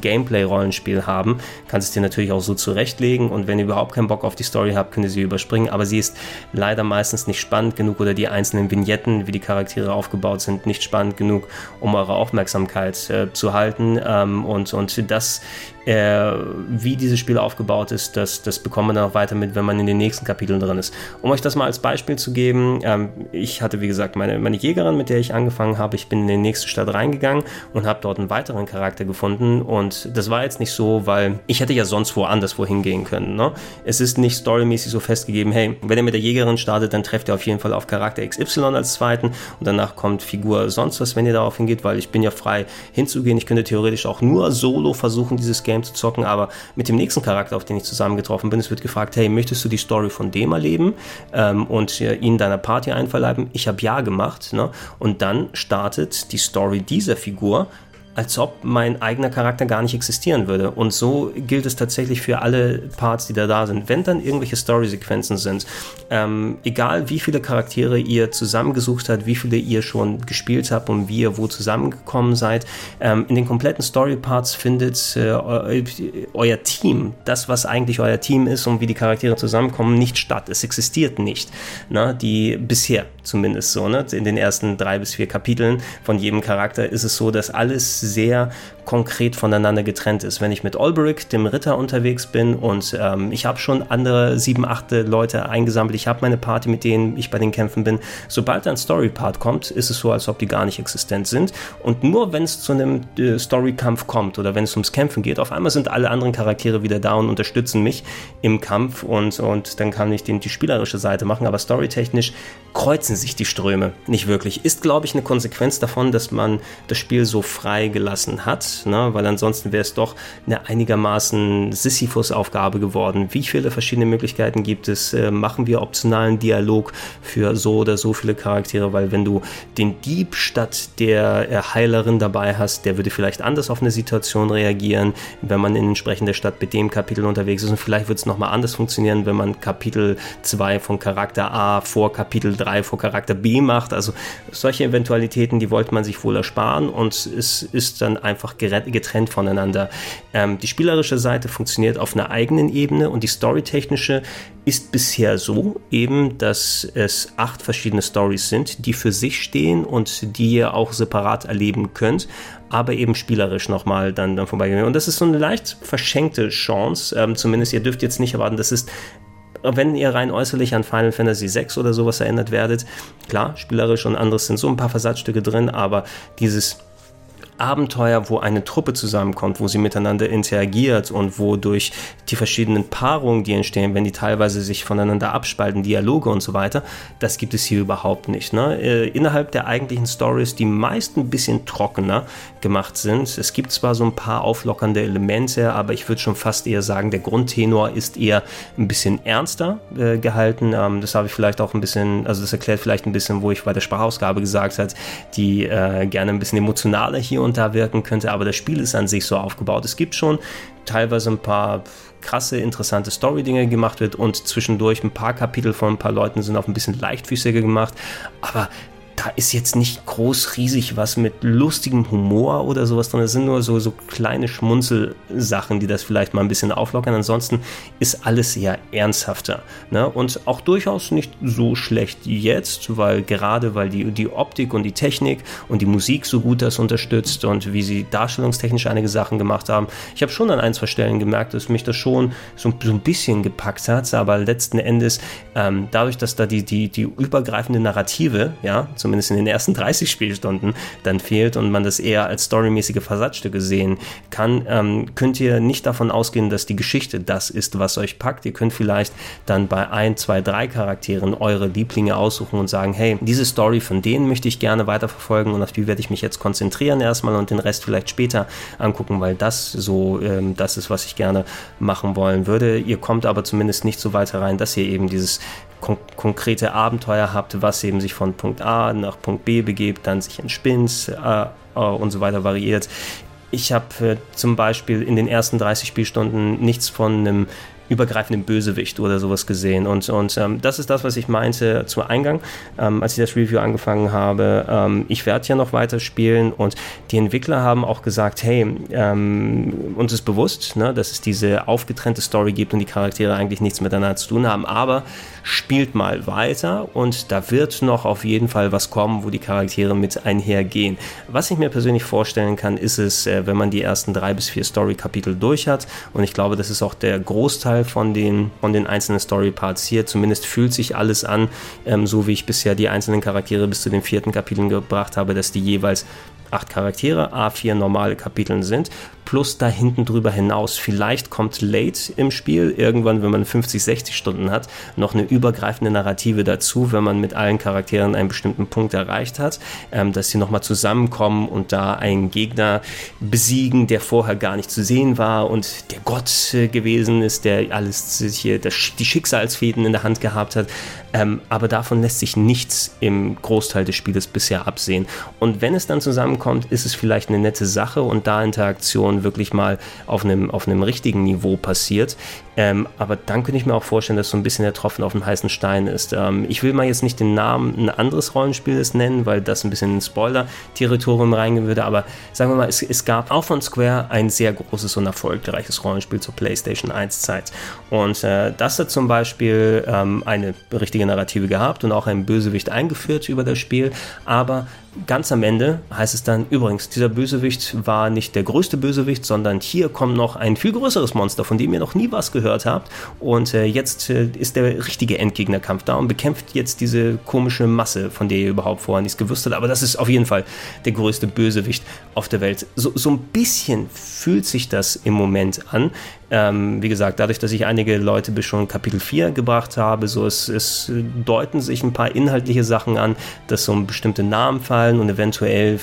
Speaker 1: Gameplay-Rollenspiel haben, kannst es dir natürlich auch so zurechtlegen und wenn ihr überhaupt keinen Bock auf die Story habt, könnt ihr sie überspringen, aber sie ist leider meistens nicht spannend genug oder die einzelnen Vignetten, wie die Charaktere aufgebaut sind, nicht spannend genug, um eure Aufmerksamkeit äh, zu halten. Ähm, und, und das äh, wie dieses Spiel aufgebaut ist, das, das bekommt man dann auch weiter mit, wenn man in den nächsten Kapiteln drin ist. Um euch das mal als Beispiel zu geben, ähm, ich hatte wie gesagt meine, meine Jägerin, mit der ich angefangen habe, ich bin in die nächste Stadt reingegangen und habe dort einen weiteren Charakter gefunden und das war jetzt nicht so, weil ich hätte ja sonst woanders wohin gehen können. Ne? Es ist nicht storymäßig so festgegeben, hey, wenn ihr mit der Jägerin startet, dann trefft ihr auf jeden Fall auf Charakter XY als zweiten und danach kommt Figur sonst was, wenn ihr darauf hingeht, weil ich bin ja frei hinzugehen. Ich könnte theoretisch auch nur solo versuchen, dieses Game Game zu zocken, aber mit dem nächsten Charakter, auf den ich zusammengetroffen bin, es wird gefragt, hey, möchtest du die Story von dem erleben ähm, und äh, ihn deiner Party einverleiben? Ich habe ja gemacht. Ne? Und dann startet die Story dieser Figur als ob mein eigener Charakter gar nicht existieren würde. Und so gilt es tatsächlich für alle Parts, die da da sind. Wenn dann irgendwelche Story-Sequenzen sind, ähm, egal wie viele Charaktere ihr zusammengesucht habt, wie viele ihr schon gespielt habt und wie ihr wo zusammengekommen seid, ähm, in den kompletten Story-Parts findet äh, euer Team, das, was eigentlich euer Team ist und wie die Charaktere zusammenkommen, nicht statt. Es existiert nicht. Na, die bisher zumindest so, ne? In den ersten drei bis vier Kapiteln von jedem Charakter ist es so, dass alles sehr konkret voneinander getrennt ist. Wenn ich mit Olberic, dem Ritter, unterwegs bin und ähm, ich habe schon andere sieben, acht Leute eingesammelt, ich habe meine Party, mit denen ich bei den Kämpfen bin, sobald ein Story-Part kommt, ist es so, als ob die gar nicht existent sind. Und nur wenn es zu einem äh, Story-Kampf kommt oder wenn es ums Kämpfen geht, auf einmal sind alle anderen Charaktere wieder da und unterstützen mich im Kampf und, und dann kann ich den, die spielerische Seite machen, aber storytechnisch kreuzen sich die Ströme nicht wirklich. Ist, glaube ich, eine Konsequenz davon, dass man das Spiel so frei gelassen hat, ne? weil ansonsten wäre es doch eine einigermaßen Sisyphus-Aufgabe geworden. Wie viele verschiedene Möglichkeiten gibt es? Äh, machen wir optionalen Dialog für so oder so viele Charaktere, weil wenn du den Dieb statt der äh, Heilerin dabei hast, der würde vielleicht anders auf eine Situation reagieren, wenn man in entsprechender Stadt mit dem Kapitel unterwegs ist und vielleicht wird es nochmal anders funktionieren, wenn man Kapitel 2 von Charakter A vor Kapitel 3 vor Charakter B macht. Also solche Eventualitäten, die wollte man sich wohl ersparen und es ist dann einfach getrennt voneinander. Ähm, die spielerische Seite funktioniert auf einer eigenen Ebene und die storytechnische ist bisher so eben, dass es acht verschiedene Stories sind, die für sich stehen und die ihr auch separat erleben könnt, aber eben spielerisch nochmal dann, dann vorbeigehen. Und das ist so eine leicht verschenkte Chance, ähm, zumindest ihr dürft jetzt nicht erwarten, das ist wenn ihr rein äußerlich an Final Fantasy VI oder sowas erinnert werdet, klar, spielerisch und anderes sind so ein paar Versatzstücke drin, aber dieses Abenteuer, wo eine Truppe zusammenkommt, wo sie miteinander interagiert und wo durch die verschiedenen Paarungen, die entstehen, wenn die teilweise sich voneinander abspalten, Dialoge und so weiter, das gibt es hier überhaupt nicht. Ne? Äh, innerhalb der eigentlichen Stories, die meist ein bisschen trockener gemacht sind. Es gibt zwar so ein paar auflockernde Elemente, aber ich würde schon fast eher sagen, der Grundtenor ist eher ein bisschen ernster äh, gehalten. Ähm, das habe ich vielleicht auch ein bisschen, also das erklärt vielleicht ein bisschen, wo ich bei der Sprachausgabe gesagt habe, die äh, gerne ein bisschen emotionaler hier und da wirken könnte, aber das Spiel ist an sich so aufgebaut. Es gibt schon teilweise ein paar krasse, interessante Story-Dinge gemacht wird und zwischendurch ein paar Kapitel von ein paar Leuten sind auch ein bisschen leichtfüßiger gemacht, aber da ist jetzt nicht groß riesig was mit lustigem Humor oder sowas drin. Es sind nur so, so kleine Schmunzelsachen, die das vielleicht mal ein bisschen auflockern. Ansonsten ist alles eher ernsthafter. Ne? Und auch durchaus nicht so schlecht jetzt, weil gerade weil die, die Optik und die Technik und die Musik so gut das unterstützt und wie sie darstellungstechnisch einige Sachen gemacht haben. Ich habe schon an ein, zwei Stellen gemerkt, dass mich das schon so, so ein bisschen gepackt hat, aber letzten Endes ähm, dadurch, dass da die, die, die übergreifende Narrative, ja, zumindest in den ersten 30 Spielstunden, dann fehlt und man das eher als storymäßige Versatzstücke sehen kann, ähm, könnt ihr nicht davon ausgehen, dass die Geschichte das ist, was euch packt. Ihr könnt vielleicht dann bei ein, zwei, drei Charakteren eure Lieblinge aussuchen und sagen, hey, diese Story von denen möchte ich gerne weiterverfolgen und auf die werde ich mich jetzt konzentrieren erstmal und den Rest vielleicht später angucken, weil das so ähm, das ist, was ich gerne machen wollen würde. Ihr kommt aber zumindest nicht so weit herein, dass ihr eben dieses kon konkrete Abenteuer habt, was eben sich von Punkt A nach Punkt B begebt, dann sich entspinnt äh, äh, und so weiter variiert. Ich habe äh, zum Beispiel in den ersten 30 Spielstunden nichts von einem übergreifenden Bösewicht oder sowas gesehen. Und, und ähm, das ist das, was ich meinte zu Eingang, ähm, als ich das Review angefangen habe. Ähm, ich werde ja noch weiter spielen und die Entwickler haben auch gesagt, hey, ähm, uns ist bewusst, ne, dass es diese aufgetrennte Story gibt und die Charaktere eigentlich nichts miteinander zu tun haben, aber spielt mal weiter und da wird noch auf jeden Fall was kommen, wo die Charaktere mit einhergehen. Was ich mir persönlich vorstellen kann, ist es, äh, wenn man die ersten drei bis vier Story-Kapitel durch hat und ich glaube, das ist auch der Großteil Großteil von den, von den einzelnen Story-Parts hier. Zumindest fühlt sich alles an, ähm, so wie ich bisher die einzelnen Charaktere bis zu den vierten Kapiteln gebracht habe, dass die jeweils acht Charaktere, A4 normale Kapiteln sind plus da hinten drüber hinaus. Vielleicht kommt late im Spiel, irgendwann, wenn man 50, 60 Stunden hat, noch eine übergreifende Narrative dazu, wenn man mit allen Charakteren einen bestimmten Punkt erreicht hat, ähm, dass sie nochmal zusammenkommen und da einen Gegner besiegen, der vorher gar nicht zu sehen war und der Gott äh, gewesen ist, der alles hier, der, die Schicksalsfäden in der Hand gehabt hat. Ähm, aber davon lässt sich nichts im Großteil des Spieles bisher absehen. Und wenn es dann zusammenkommt, ist es vielleicht eine nette Sache und da Interaktion schon wirklich mal auf einem, auf einem richtigen Niveau passiert. Ähm, aber dann könnte ich mir auch vorstellen, dass so ein bisschen der Tropfen auf dem heißen Stein ist. Ähm, ich will mal jetzt nicht den Namen ein anderes Rollenspiels nennen, weil das ein bisschen in Spoiler-Territorium reingehen würde, aber sagen wir mal, es, es, gab auch von Square ein sehr großes und erfolgreiches Rollenspiel zur PlayStation 1 Zeit. Und äh, das hat zum Beispiel ähm, eine richtige Narrative gehabt und auch einen Bösewicht eingeführt über das Spiel, aber ganz am Ende heißt es dann, übrigens, dieser Bösewicht war nicht der größte Bösewicht, sondern hier kommt noch ein viel größeres Monster, von dem ihr noch nie was gehört habt. Und äh, jetzt äh, ist der richtige Endgegnerkampf da und bekämpft jetzt diese komische Masse, von der ihr überhaupt vorher nichts gewusst habt. Aber das ist auf jeden Fall der größte Bösewicht auf der Welt. So, so ein bisschen fühlt sich das im Moment an. Ähm, wie gesagt, dadurch, dass ich einige Leute bis schon Kapitel 4 gebracht habe, so es, es deuten sich ein paar inhaltliche Sachen an, dass so bestimmte Namen fallen und eventuell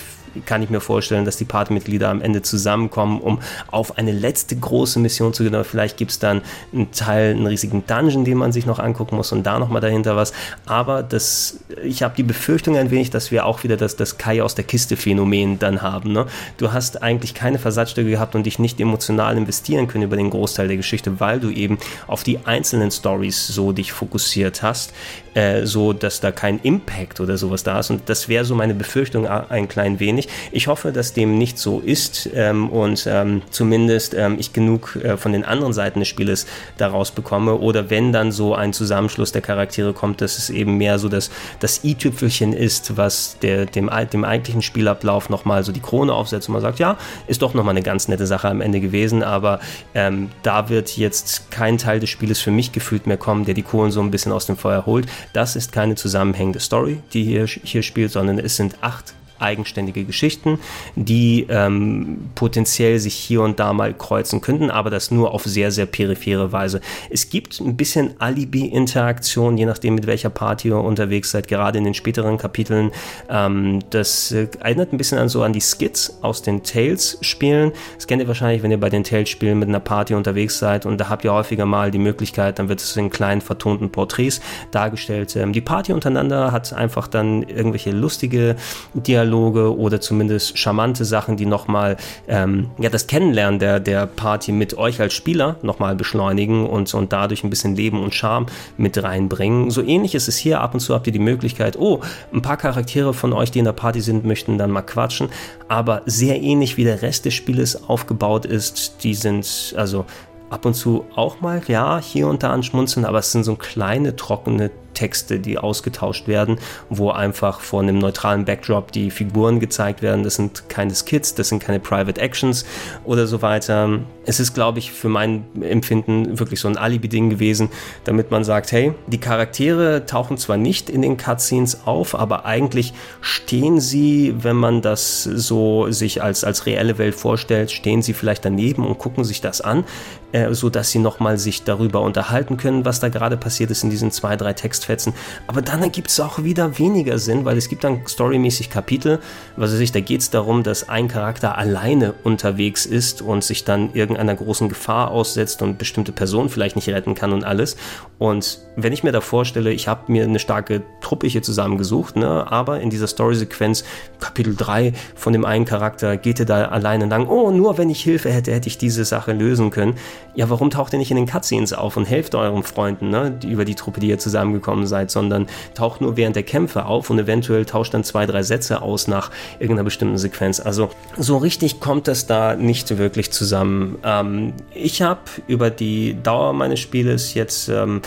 Speaker 1: kann ich mir vorstellen, dass die Partymitglieder am Ende zusammenkommen, um auf eine letzte große Mission zu gehen. Vielleicht gibt es dann einen Teil, einen riesigen Dungeon, den man sich noch angucken muss und da nochmal dahinter was. Aber das, ich habe die Befürchtung ein wenig, dass wir auch wieder das, das Kai aus der Kiste-Phänomen dann haben. Ne? Du hast eigentlich keine Versatzstücke gehabt und dich nicht emotional investieren können über den Großteil der Geschichte, weil du eben auf die einzelnen Stories so dich fokussiert hast, äh, so dass da kein Impact oder sowas da ist. Und das wäre so meine Befürchtung ein klein wenig. Ich hoffe, dass dem nicht so ist ähm, und ähm, zumindest ähm, ich genug äh, von den anderen Seiten des Spieles daraus bekomme oder wenn dann so ein Zusammenschluss der Charaktere kommt, dass es eben mehr so das, das i-Tüpfelchen ist, was der, dem, dem eigentlichen Spielablauf nochmal so die Krone aufsetzt und man sagt, ja, ist doch nochmal eine ganz nette Sache am Ende gewesen, aber ähm, da wird jetzt kein Teil des Spieles für mich gefühlt mehr kommen, der die Kohlen so ein bisschen aus dem Feuer holt. Das ist keine zusammenhängende Story, die hier, hier spielt, sondern es sind acht eigenständige Geschichten, die ähm, potenziell sich hier und da mal kreuzen könnten, aber das nur auf sehr, sehr periphere Weise. Es gibt ein bisschen Alibi-Interaktion, je nachdem, mit welcher Party ihr unterwegs seid, gerade in den späteren Kapiteln. Ähm, das äh, erinnert ein bisschen an so an die Skits aus den Tales-Spielen. Das kennt ihr wahrscheinlich, wenn ihr bei den Tales-Spielen mit einer Party unterwegs seid und da habt ihr häufiger mal die Möglichkeit, dann wird es in kleinen vertonten Porträts dargestellt. Ähm, die Party untereinander hat einfach dann irgendwelche lustige Dialoge Dialoge oder zumindest charmante Sachen, die nochmal ähm, ja, das Kennenlernen der, der Party mit euch als Spieler nochmal beschleunigen und, und dadurch ein bisschen Leben und Charme mit reinbringen. So ähnlich ist es hier. Ab und zu habt ihr die Möglichkeit, oh, ein paar Charaktere von euch, die in der Party sind, möchten dann mal quatschen. Aber sehr ähnlich wie der Rest des Spieles aufgebaut ist, die sind also ab und zu auch mal, ja, hier und da anschmunzeln, aber es sind so kleine, trockene Texte, die ausgetauscht werden, wo einfach vor einem neutralen Backdrop die Figuren gezeigt werden. Das sind keine Skits, das sind keine Private Actions oder so weiter. Es ist, glaube ich, für mein Empfinden wirklich so ein Alibi-Ding gewesen, damit man sagt, hey, die Charaktere tauchen zwar nicht in den Cutscenes auf, aber eigentlich stehen sie, wenn man das so sich als, als reelle Welt vorstellt, stehen sie vielleicht daneben und gucken sich das an, äh, so dass sie nochmal sich darüber unterhalten können, was da gerade passiert ist in diesen zwei, drei Textfetzen. Aber dann ergibt es auch wieder weniger Sinn, weil es gibt dann storymäßig Kapitel, was weiß ich, da geht es darum, dass ein Charakter alleine unterwegs ist und sich dann irgendeiner großen Gefahr aussetzt und bestimmte Personen vielleicht nicht retten kann und alles. Und wenn ich mir da vorstelle, ich habe mir eine starke Truppe hier zusammengesucht, ne, aber in dieser Story-Sequenz, Kapitel 3 von dem einen Charakter, geht er da alleine lang, oh, nur wenn ich Hilfe hätte, hätte ich diese Sache lösen können. Ja, warum taucht er nicht in den Cutscenes auf und helft euren Freunden, ne, über die Truppe, die ihr zusammengekommen gekommen seid, sondern taucht nur während der Kämpfe auf und eventuell tauscht dann zwei, drei Sätze aus nach irgendeiner bestimmten Sequenz. Also so richtig kommt das da nicht wirklich zusammen. Ähm, ich habe über die Dauer meines Spieles jetzt ähm,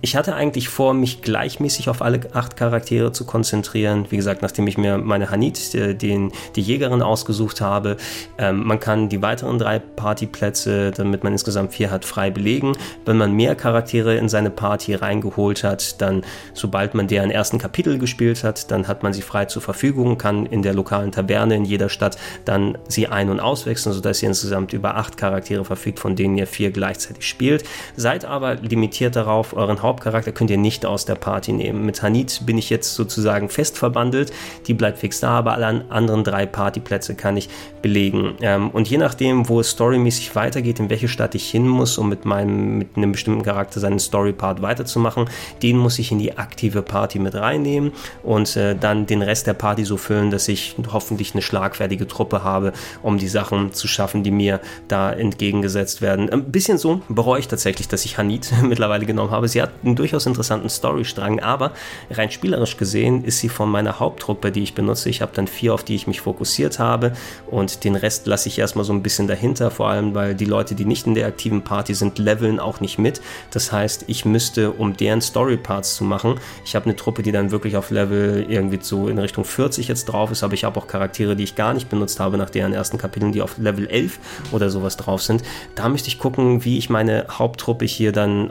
Speaker 1: ich hatte eigentlich vor, mich gleichmäßig auf alle acht Charaktere zu konzentrieren. Wie gesagt, nachdem ich mir meine Hanit, äh, den, die Jägerin, ausgesucht habe. Ähm, man kann die weiteren drei Partyplätze, damit man insgesamt vier hat, frei belegen. Wenn man mehr Charaktere in seine Party reingeholt hat, dann, sobald man deren ersten Kapitel gespielt hat, dann hat man sie frei zur Verfügung, kann in der lokalen Taverne in jeder Stadt dann sie ein- und auswechseln, sodass ihr insgesamt über acht Charaktere verfügt, von denen ihr vier gleichzeitig spielt. Seid aber limitiert darauf, euren Hauptcharakter könnt ihr nicht aus der Party nehmen. Mit Hanit bin ich jetzt sozusagen fest verbandelt, die bleibt fix da, aber alle anderen drei Partyplätze kann ich belegen. Ähm, und je nachdem, wo es storymäßig weitergeht, in welche Stadt ich hin muss, um mit meinem, mit einem bestimmten Charakter seinen Story-Part weiterzumachen, den muss ich in die aktive Party mit reinnehmen und äh, dann den Rest der Party so füllen, dass ich hoffentlich eine schlagfertige Truppe habe, um die Sachen zu schaffen, die mir da entgegengesetzt werden. Ein bisschen so bereue ich tatsächlich, dass ich Hanit (laughs) mittlerweile genommen habe. Sie hat einen durchaus interessanten Storystrang, aber rein spielerisch gesehen ist sie von meiner Haupttruppe, die ich benutze. Ich habe dann vier, auf die ich mich fokussiert habe und den Rest lasse ich erstmal so ein bisschen dahinter, vor allem weil die Leute, die nicht in der aktiven Party sind, leveln auch nicht mit. Das heißt, ich müsste, um deren Story-Parts zu machen, ich habe eine Truppe, die dann wirklich auf Level irgendwie so in Richtung 40 jetzt drauf ist, aber ich habe auch Charaktere, die ich gar nicht benutzt habe nach deren ersten Kapiteln, die auf Level 11 oder sowas drauf sind. Da müsste ich gucken, wie ich meine Haupttruppe hier dann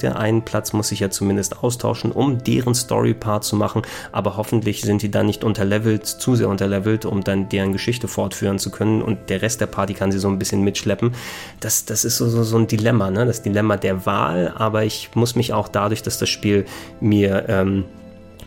Speaker 1: auseinanderpflücke. Einen Platz muss ich ja zumindest austauschen, um deren Story-Part zu machen, aber hoffentlich sind die dann nicht unterlevelt, zu sehr unterlevelt, um dann deren Geschichte fortführen zu können und der Rest der Party kann sie so ein bisschen mitschleppen. Das, das ist so, so, so ein Dilemma, ne? das Dilemma der Wahl, aber ich muss mich auch dadurch, dass das Spiel mir ähm,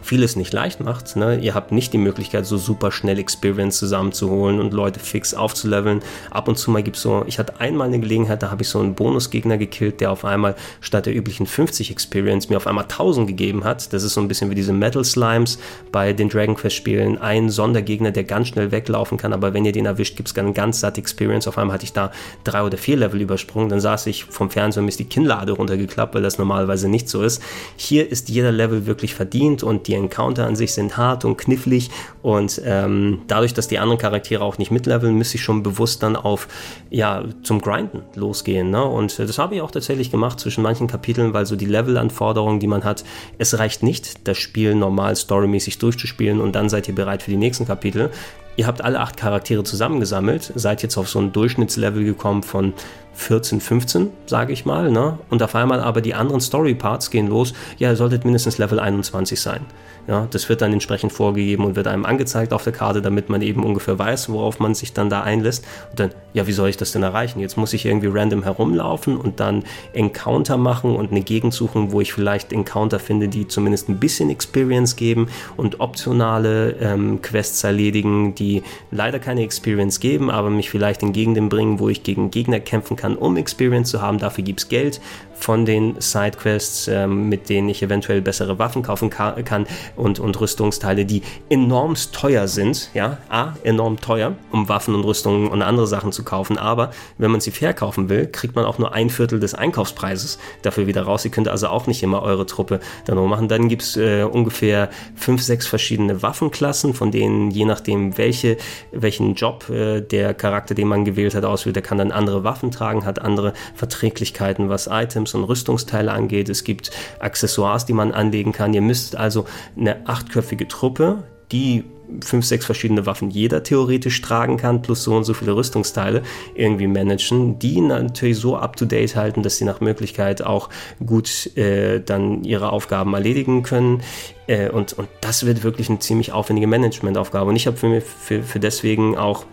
Speaker 1: vieles nicht leicht macht. Ne? Ihr habt nicht die Möglichkeit, so super schnell Experience zusammenzuholen und Leute fix aufzuleveln. Ab und zu mal gibt es so, ich hatte einmal eine Gelegenheit, da habe ich so einen Bonusgegner gekillt, der auf einmal statt der üblichen 50 Experience mir auf einmal 1000 gegeben hat. Das ist so ein bisschen wie diese Metal Slimes bei den Dragon Quest Spielen. Ein Sondergegner, der ganz schnell weglaufen kann, aber wenn ihr den erwischt, gibt es eine ganz satte Experience. Auf einmal hatte ich da drei oder vier Level übersprungen. Dann saß ich vom Fernseher und mir ist die Kinnlade runtergeklappt, weil das normalerweise nicht so ist. Hier ist jeder Level wirklich verdient und die die Encounter an sich sind hart und knifflig und ähm, dadurch, dass die anderen Charaktere auch nicht mitleveln, müsste ich schon bewusst dann auf, ja, zum Grinden losgehen. Ne? Und äh, das habe ich auch tatsächlich gemacht zwischen manchen Kapiteln, weil so die Levelanforderungen, die man hat, es reicht nicht, das Spiel normal storymäßig durchzuspielen und dann seid ihr bereit für die nächsten Kapitel. Ihr habt alle acht Charaktere zusammengesammelt, seid jetzt auf so ein Durchschnittslevel gekommen von 14, 15, sage ich mal, ne? Und auf einmal aber die anderen Story-Parts gehen los, ja, ihr solltet mindestens Level 21 sein. Ja, das wird dann entsprechend vorgegeben und wird einem angezeigt auf der Karte, damit man eben ungefähr weiß, worauf man sich dann da einlässt. Und dann, ja, wie soll ich das denn erreichen? Jetzt muss ich irgendwie random herumlaufen und dann Encounter machen und eine Gegend suchen, wo ich vielleicht Encounter finde, die zumindest ein bisschen Experience geben und optionale ähm, Quests erledigen, die leider keine Experience geben, aber mich vielleicht in Gegenden bringen, wo ich gegen Gegner kämpfen kann, um Experience zu haben. Dafür gibt es Geld von den Sidequests, ähm, mit denen ich eventuell bessere Waffen kaufen ka kann und, und Rüstungsteile, die enorm teuer sind. Ja, A, enorm teuer, um Waffen und Rüstungen und andere Sachen zu kaufen. Aber wenn man sie verkaufen will, kriegt man auch nur ein Viertel des Einkaufspreises dafür wieder raus. Ihr könnt also auch nicht immer eure Truppe dann machen. Dann gibt es äh, ungefähr fünf, sechs verschiedene Waffenklassen, von denen je nachdem, welche, welchen Job äh, der Charakter, den man gewählt hat, auswählt, der kann dann andere Waffen tragen, hat andere Verträglichkeiten, was Items und Rüstungsteile angeht. Es gibt Accessoires, die man anlegen kann. Ihr müsst also eine achtköpfige Truppe, die fünf, sechs verschiedene Waffen jeder theoretisch tragen kann, plus so und so viele Rüstungsteile irgendwie managen, die natürlich so up-to-date halten, dass sie nach Möglichkeit auch gut äh, dann ihre Aufgaben erledigen können. Äh, und, und das wird wirklich eine ziemlich aufwendige Managementaufgabe. Und ich habe für, für, für deswegen auch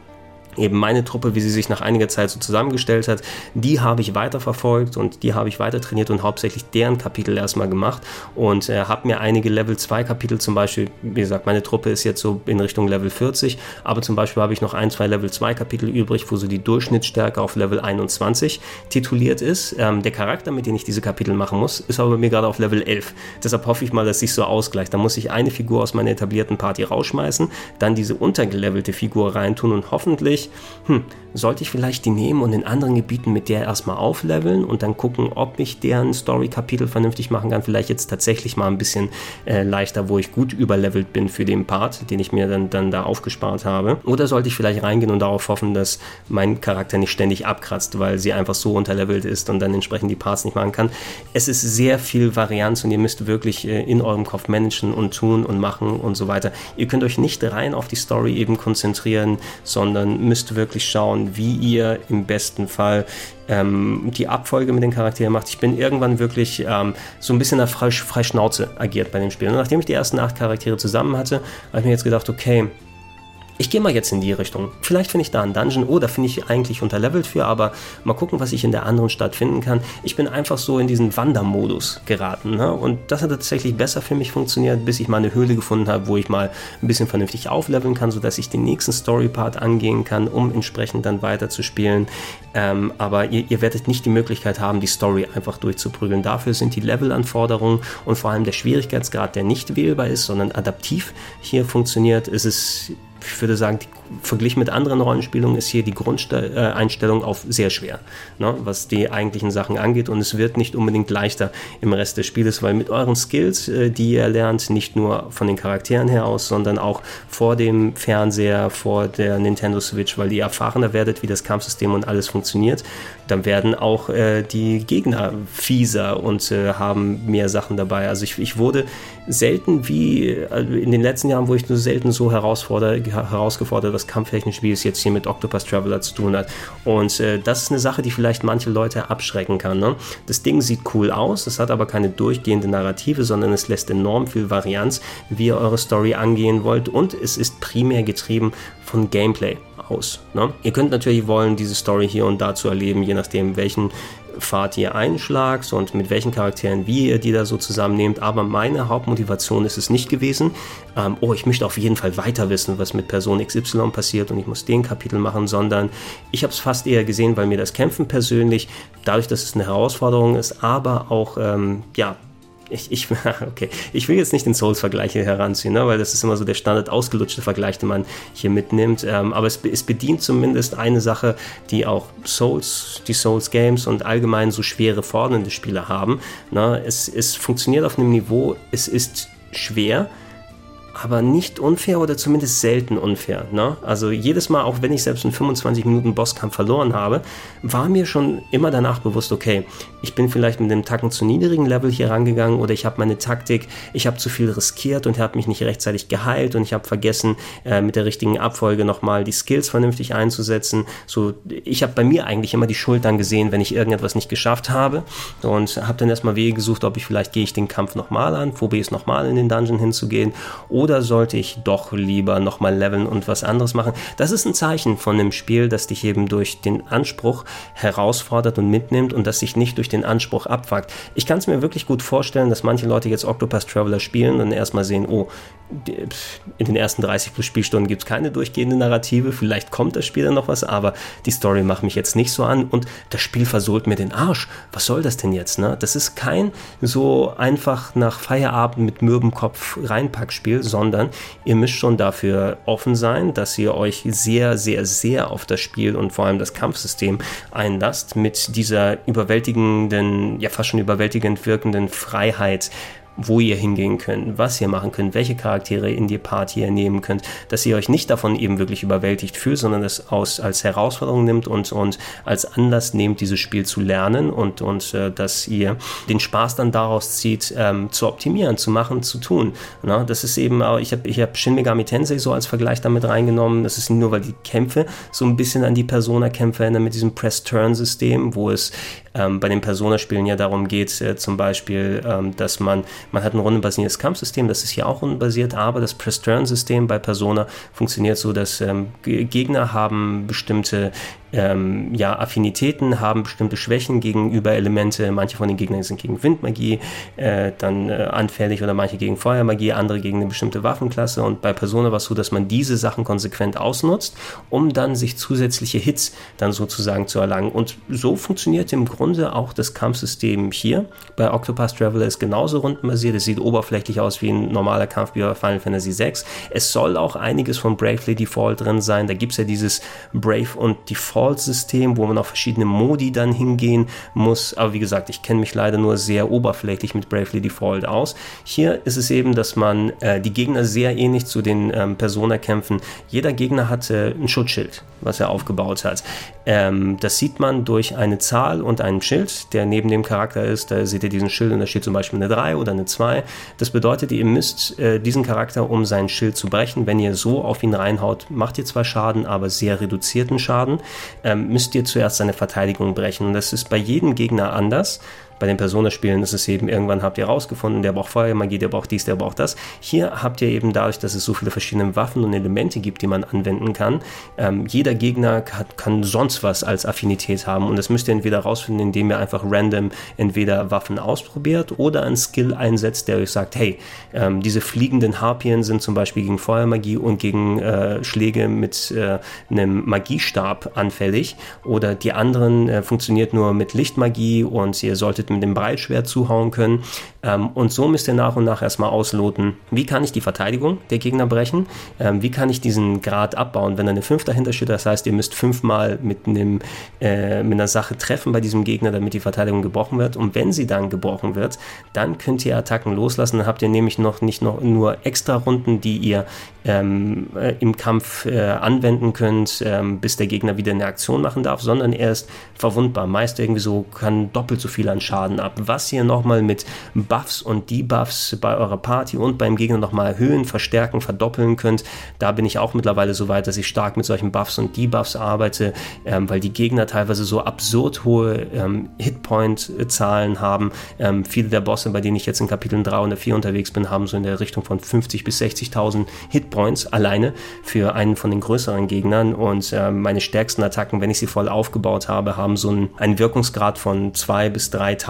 Speaker 1: eben meine Truppe, wie sie sich nach einiger Zeit so zusammengestellt hat, die habe ich weiterverfolgt und die habe ich weiter trainiert und hauptsächlich deren Kapitel erstmal gemacht und äh, habe mir einige Level 2 Kapitel zum Beispiel, wie gesagt, meine Truppe ist jetzt so in Richtung Level 40, aber zum Beispiel habe ich noch ein, zwei Level 2 Kapitel übrig, wo so die Durchschnittsstärke auf Level 21 tituliert ist. Ähm, der Charakter, mit dem ich diese Kapitel machen muss, ist aber bei mir gerade auf Level 11. Deshalb hoffe ich mal, dass sich so ausgleicht. Da muss ich eine Figur aus meiner etablierten Party rausschmeißen, dann diese untergelevelte Figur reintun und hoffentlich hm, sollte ich vielleicht die nehmen und in anderen Gebieten mit der erstmal aufleveln und dann gucken, ob ich deren Story-Kapitel vernünftig machen kann. Vielleicht jetzt tatsächlich mal ein bisschen äh, leichter, wo ich gut überlevelt bin für den Part, den ich mir dann, dann da aufgespart habe. Oder sollte ich vielleicht reingehen und darauf hoffen, dass mein Charakter nicht ständig abkratzt, weil sie einfach so unterlevelt ist und dann entsprechend die Parts nicht machen kann. Es ist sehr viel Varianz und ihr müsst wirklich äh, in eurem Kopf managen und tun und machen und so weiter. Ihr könnt euch nicht rein auf die Story eben konzentrieren, sondern müsst wirklich schauen, schauen, wie ihr im besten Fall ähm, die Abfolge mit den Charakteren macht. Ich bin irgendwann wirklich ähm, so ein bisschen nach frei, frei Schnauze agiert bei dem Spiel. Und nachdem ich die ersten acht Charaktere zusammen hatte, habe ich mir jetzt gedacht, okay, ich gehe mal jetzt in die Richtung. Vielleicht finde ich da einen Dungeon oder finde ich eigentlich unterlevelt für, aber mal gucken, was ich in der anderen Stadt finden kann. Ich bin einfach so in diesen Wandermodus geraten. Ne? Und das hat tatsächlich besser für mich funktioniert, bis ich mal eine Höhle gefunden habe, wo ich mal ein bisschen vernünftig aufleveln kann, sodass ich den nächsten Story-Part angehen kann, um entsprechend dann weiter zu spielen. Ähm, aber ihr, ihr werdet nicht die Möglichkeit haben, die Story einfach durchzuprügeln. Dafür sind die Levelanforderungen und vor allem der Schwierigkeitsgrad, der nicht wählbar ist, sondern adaptiv hier funktioniert, ist es ich würde sagen, die, verglichen mit anderen Rollenspielungen ist hier die Grundeinstellung auf sehr schwer, ne, was die eigentlichen Sachen angeht. Und es wird nicht unbedingt leichter im Rest des Spieles, weil mit euren Skills, äh, die ihr lernt, nicht nur von den Charakteren her aus, sondern auch vor dem Fernseher, vor der Nintendo Switch, weil ihr erfahrener werdet, wie das Kampfsystem und alles funktioniert, dann werden auch äh, die Gegner fieser und äh, haben mehr Sachen dabei. Also ich, ich wurde selten wie äh, in den letzten Jahren, wo ich nur selten so herausfordert, herausgefordert, was kampftechnisch, wie es jetzt hier mit Octopus Traveler zu tun hat. Und äh, das ist eine Sache, die vielleicht manche Leute abschrecken kann. Ne? Das Ding sieht cool aus, es hat aber keine durchgehende Narrative, sondern es lässt enorm viel Varianz, wie ihr eure Story angehen wollt und es ist primär getrieben von Gameplay aus. Ne? Ihr könnt natürlich wollen, diese Story hier und da zu erleben, je nachdem, welchen Pfad ihr einschlagt und mit welchen Charakteren, wie ihr die da so zusammennehmt. Aber meine Hauptmotivation ist es nicht gewesen, ähm, oh, ich möchte auf jeden Fall weiter wissen, was mit Person XY passiert und ich muss den Kapitel machen, sondern ich habe es fast eher gesehen, weil mir das Kämpfen persönlich, dadurch, dass es eine Herausforderung ist, aber auch, ähm, ja, ich, ich, (laughs) okay, ich will jetzt nicht den Souls-Vergleich hier heranziehen, ne, weil das ist immer so der Standard ausgelutschte Vergleich, den man hier mitnimmt. Ähm, aber es, es, bedient zumindest eine Sache, die auch Souls, die Souls-Games und allgemein so schwere, fordernde Spiele haben. Ne. Es, es funktioniert auf einem Niveau, es ist schwer, aber nicht unfair oder zumindest selten unfair. Ne? Also jedes Mal, auch wenn ich selbst einen 25 Minuten Bosskampf verloren habe, war mir schon immer danach bewusst, okay, ich bin vielleicht mit dem Tacken zu niedrigen Level hier rangegangen oder ich habe meine Taktik, ich habe zu viel riskiert und habe mich nicht rechtzeitig geheilt und ich habe vergessen, äh, mit der richtigen Abfolge nochmal die Skills vernünftig einzusetzen. So, ich habe bei mir eigentlich immer die Schuld dann gesehen, wenn ich irgendetwas nicht geschafft habe und habe dann erstmal Wege gesucht, ob ich vielleicht gehe ich den Kampf nochmal an, probiere es nochmal in den Dungeon hinzugehen oder sollte ich doch lieber nochmal leveln und was anderes machen. Das ist ein Zeichen von einem Spiel, das dich eben durch den Anspruch herausfordert und mitnimmt und das sich nicht durch den Anspruch abfuckt. Ich kann es mir wirklich gut vorstellen, dass manche Leute jetzt Octopus Traveler spielen und erstmal sehen, oh, in den ersten 30 plus Spielstunden gibt es keine durchgehende Narrative, vielleicht kommt das Spiel dann noch was, aber die Story macht mich jetzt nicht so an und das Spiel versohlt mir den Arsch. Was soll das denn jetzt? Ne? Das ist kein so einfach nach Feierabend mit mürbem Kopf reinpackspiel, sondern ihr müsst schon dafür offen sein, dass ihr euch sehr, sehr, sehr auf das Spiel und vor allem das Kampfsystem einlasst mit dieser überwältigenden, ja fast schon überwältigend wirkenden Freiheit, wo ihr hingehen könnt, was ihr machen könnt, welche Charaktere in die Party ihr nehmen könnt, dass ihr euch nicht davon eben wirklich überwältigt fühlt, sondern es aus, als Herausforderung nimmt und, und als Anlass nehmt, dieses Spiel zu lernen und, und äh, dass ihr den Spaß dann daraus zieht, ähm, zu optimieren, zu machen, zu tun. Na, das ist eben ich habe ich hab Shin Megami Tensei so als Vergleich damit reingenommen, das ist nur, weil die Kämpfe so ein bisschen an die Persona-Kämpfe erinnern mit diesem Press-Turn-System, wo es ähm, bei den Persona-Spielen ja darum geht, äh, zum Beispiel, ähm, dass man, man hat ein rundenbasiertes Kampfsystem, das ist hier auch rundenbasiert, aber das Press-Turn-System bei Persona funktioniert so, dass ähm, Gegner haben bestimmte ähm, ja, Affinitäten, haben bestimmte Schwächen gegenüber Elemente. Manche von den Gegnern sind gegen Windmagie äh, dann äh, anfällig oder manche gegen Feuermagie, andere gegen eine bestimmte Waffenklasse. Und bei Persona war es so, dass man diese Sachen konsequent ausnutzt, um dann sich zusätzliche Hits dann sozusagen zu erlangen. Und so funktioniert im Grunde auch das Kampfsystem hier. Bei Octopus Traveler ist genauso rundenbasiert. Es sieht oberflächlich aus wie ein normaler Kampf wie bei Final Fantasy VI. Es soll auch einiges von Bravely Default drin sein. Da gibt es ja dieses Brave und Default Default-System, wo man auf verschiedene Modi dann hingehen muss. Aber wie gesagt, ich kenne mich leider nur sehr oberflächlich mit Bravely Default aus. Hier ist es eben, dass man äh, die Gegner sehr ähnlich zu den ähm, Persona-Kämpfen. Jeder Gegner hat äh, ein Schutzschild, was er aufgebaut hat. Ähm, das sieht man durch eine Zahl und einen Schild, der neben dem Charakter ist. Da seht ihr diesen Schild und da steht zum Beispiel eine 3 oder eine 2. Das bedeutet, ihr müsst äh, diesen Charakter, um sein Schild zu brechen, wenn ihr so auf ihn reinhaut, macht ihr zwar Schaden, aber sehr reduzierten Schaden ähm, müsst ihr zuerst seine Verteidigung brechen. Und das ist bei jedem Gegner anders. Bei den Persona-Spielen ist es eben, irgendwann habt ihr rausgefunden, der braucht Feuermagie, der braucht dies, der braucht das. Hier habt ihr eben dadurch, dass es so viele verschiedene Waffen und Elemente gibt, die man anwenden kann, ähm, jeder Gegner hat, kann sonst was als Affinität haben und das müsst ihr entweder rausfinden, indem ihr einfach random entweder Waffen ausprobiert oder einen Skill einsetzt, der euch sagt, hey, ähm, diese fliegenden Harpien sind zum Beispiel gegen Feuermagie und gegen äh, Schläge mit äh, einem Magiestab anfällig oder die anderen äh, funktioniert nur mit Lichtmagie und ihr solltet mit dem Breitschwert zuhauen können. Ähm, und so müsst ihr nach und nach erstmal ausloten, wie kann ich die Verteidigung der Gegner brechen, ähm, wie kann ich diesen Grad abbauen, wenn da eine 5 dahinter steht, das heißt, ihr müsst fünfmal mit, einem, äh, mit einer Sache treffen bei diesem Gegner, damit die Verteidigung gebrochen wird. Und wenn sie dann gebrochen wird, dann könnt ihr Attacken loslassen, dann habt ihr nämlich noch nicht noch nur extra Runden, die ihr ähm, äh, im Kampf äh, anwenden könnt, ähm, bis der Gegner wieder eine Aktion machen darf, sondern er ist verwundbar. Meist irgendwie so kann doppelt so viel an Schaden ab. Was ihr nochmal mit Buffs und Debuffs bei eurer Party und beim Gegner nochmal erhöhen, verstärken, verdoppeln könnt, da bin ich auch mittlerweile so weit, dass ich stark mit solchen Buffs und Debuffs arbeite, ähm, weil die Gegner teilweise so absurd hohe ähm, Hitpoint-Zahlen haben. Ähm, viele der Bosse, bei denen ich jetzt in Kapiteln 3 oder 4 unterwegs bin, haben so in der Richtung von 50 bis 60.000 Hitpoints Hitpoints alleine für einen von den größeren Gegnern und äh, meine stärksten Attacken, wenn ich sie voll aufgebaut habe, haben so einen, einen Wirkungsgrad von 2 bis 3000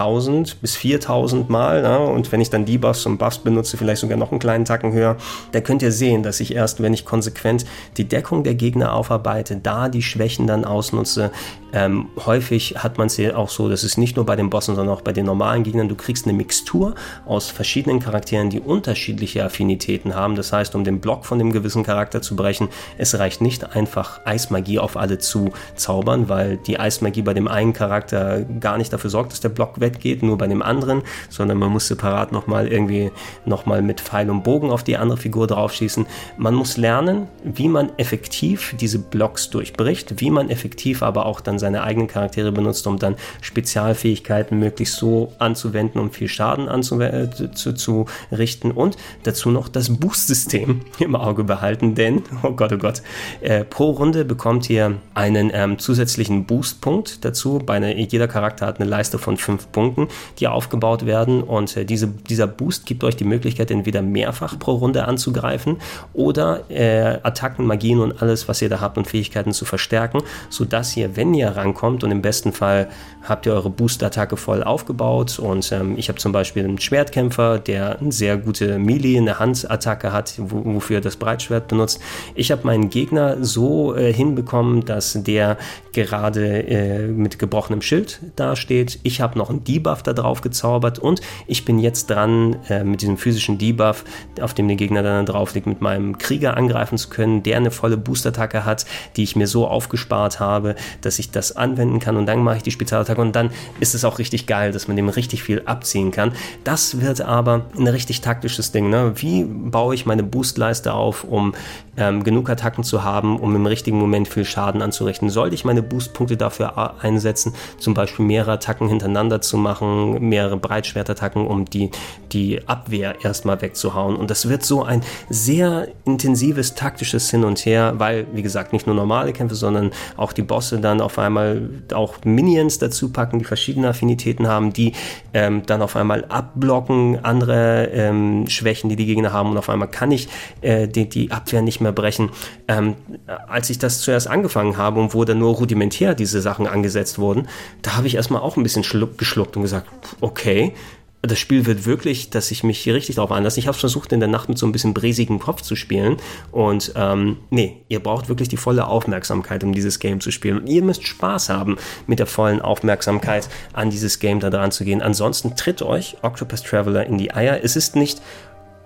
Speaker 1: bis 4000 Mal ja? und wenn ich dann Debuffs und Buffs benutze, vielleicht sogar noch einen kleinen Tacken höher, da könnt ihr sehen, dass ich erst, wenn ich konsequent die Deckung der Gegner aufarbeite, da die Schwächen dann ausnutze, ähm, häufig hat man es ja auch so, dass es nicht nur bei den Bossen, sondern auch bei den normalen Gegnern, du kriegst eine Mixtur aus verschiedenen Charakteren, die unterschiedliche Affinitäten haben. Das heißt, um den Block von dem gewissen Charakter zu brechen, es reicht nicht einfach Eismagie auf alle zu zaubern, weil die Eismagie bei dem einen Charakter gar nicht dafür sorgt, dass der Block weggeht, nur bei dem anderen, sondern man muss separat nochmal irgendwie nochmal mit Pfeil und Bogen auf die andere Figur draufschießen. Man muss lernen, wie man effektiv diese Blocks durchbricht, wie man effektiv aber auch dann seine eigenen Charaktere benutzt, um dann Spezialfähigkeiten möglichst so anzuwenden, um viel Schaden anzuwenden, zu, zu richten und dazu noch das Boost-System (laughs) im Auge behalten, denn, oh Gott, oh Gott, äh, pro Runde bekommt ihr einen ähm, zusätzlichen Boost-Punkt dazu. Bei einer, jeder Charakter hat eine Leiste von fünf Punkten, die aufgebaut werden und äh, diese, dieser Boost gibt euch die Möglichkeit, entweder mehrfach pro Runde anzugreifen oder äh, Attacken, Magien und alles, was ihr da habt und Fähigkeiten zu verstärken, sodass ihr, wenn ihr rankommt und im besten Fall habt ihr eure Boost-Attacke voll aufgebaut und ähm, ich habe zum Beispiel einen Schwertkämpfer, der eine sehr gute Melee, eine Handattacke hat, wofür das Breitschwert benutzt. Ich habe meinen Gegner so äh, hinbekommen, dass der gerade äh, mit gebrochenem Schild dasteht. Ich habe noch einen Debuff da drauf gezaubert und ich bin jetzt dran, äh, mit diesem physischen Debuff, auf dem der Gegner dann drauf liegt, mit meinem Krieger angreifen zu können, der eine volle Boost-Attacke hat, die ich mir so aufgespart habe, dass ich das anwenden kann und dann mache ich die Spezialattacke und dann ist es auch richtig geil, dass man dem richtig viel abziehen kann. Das wird aber ein richtig taktisches Ding. Ne? Wie baue ich meine Boostleiste auf, um ähm, genug Attacken zu haben, um im richtigen Moment viel Schaden anzurichten? Sollte ich meine Boostpunkte dafür einsetzen, zum Beispiel mehrere Attacken hintereinander zu machen, mehrere Breitschwertattacken, um die, die Abwehr erstmal wegzuhauen? Und das wird so ein sehr intensives taktisches Hin und Her, weil, wie gesagt, nicht nur normale Kämpfe, sondern auch die Bosse dann auf einmal auch Minions dazu packen, die verschiedene Affinitäten haben, die ähm, dann auf einmal abblocken, andere ähm, Schwächen, die die Gegner haben und auf einmal kann ich äh, die, die Abwehr nicht mehr brechen. Ähm, als ich das zuerst angefangen habe und wo dann nur rudimentär diese Sachen angesetzt wurden, da habe ich erstmal auch ein bisschen schluck, geschluckt und gesagt, okay, das Spiel wird wirklich, dass ich mich hier richtig drauf einlasse. Ich habe versucht, in der Nacht mit so ein bisschen bräsigem Kopf zu spielen. Und ähm, nee, ihr braucht wirklich die volle Aufmerksamkeit, um dieses Game zu spielen. Und ihr müsst Spaß haben, mit der vollen Aufmerksamkeit an dieses Game da dran zu gehen. Ansonsten tritt euch Octopus Traveler in die Eier. Es ist nicht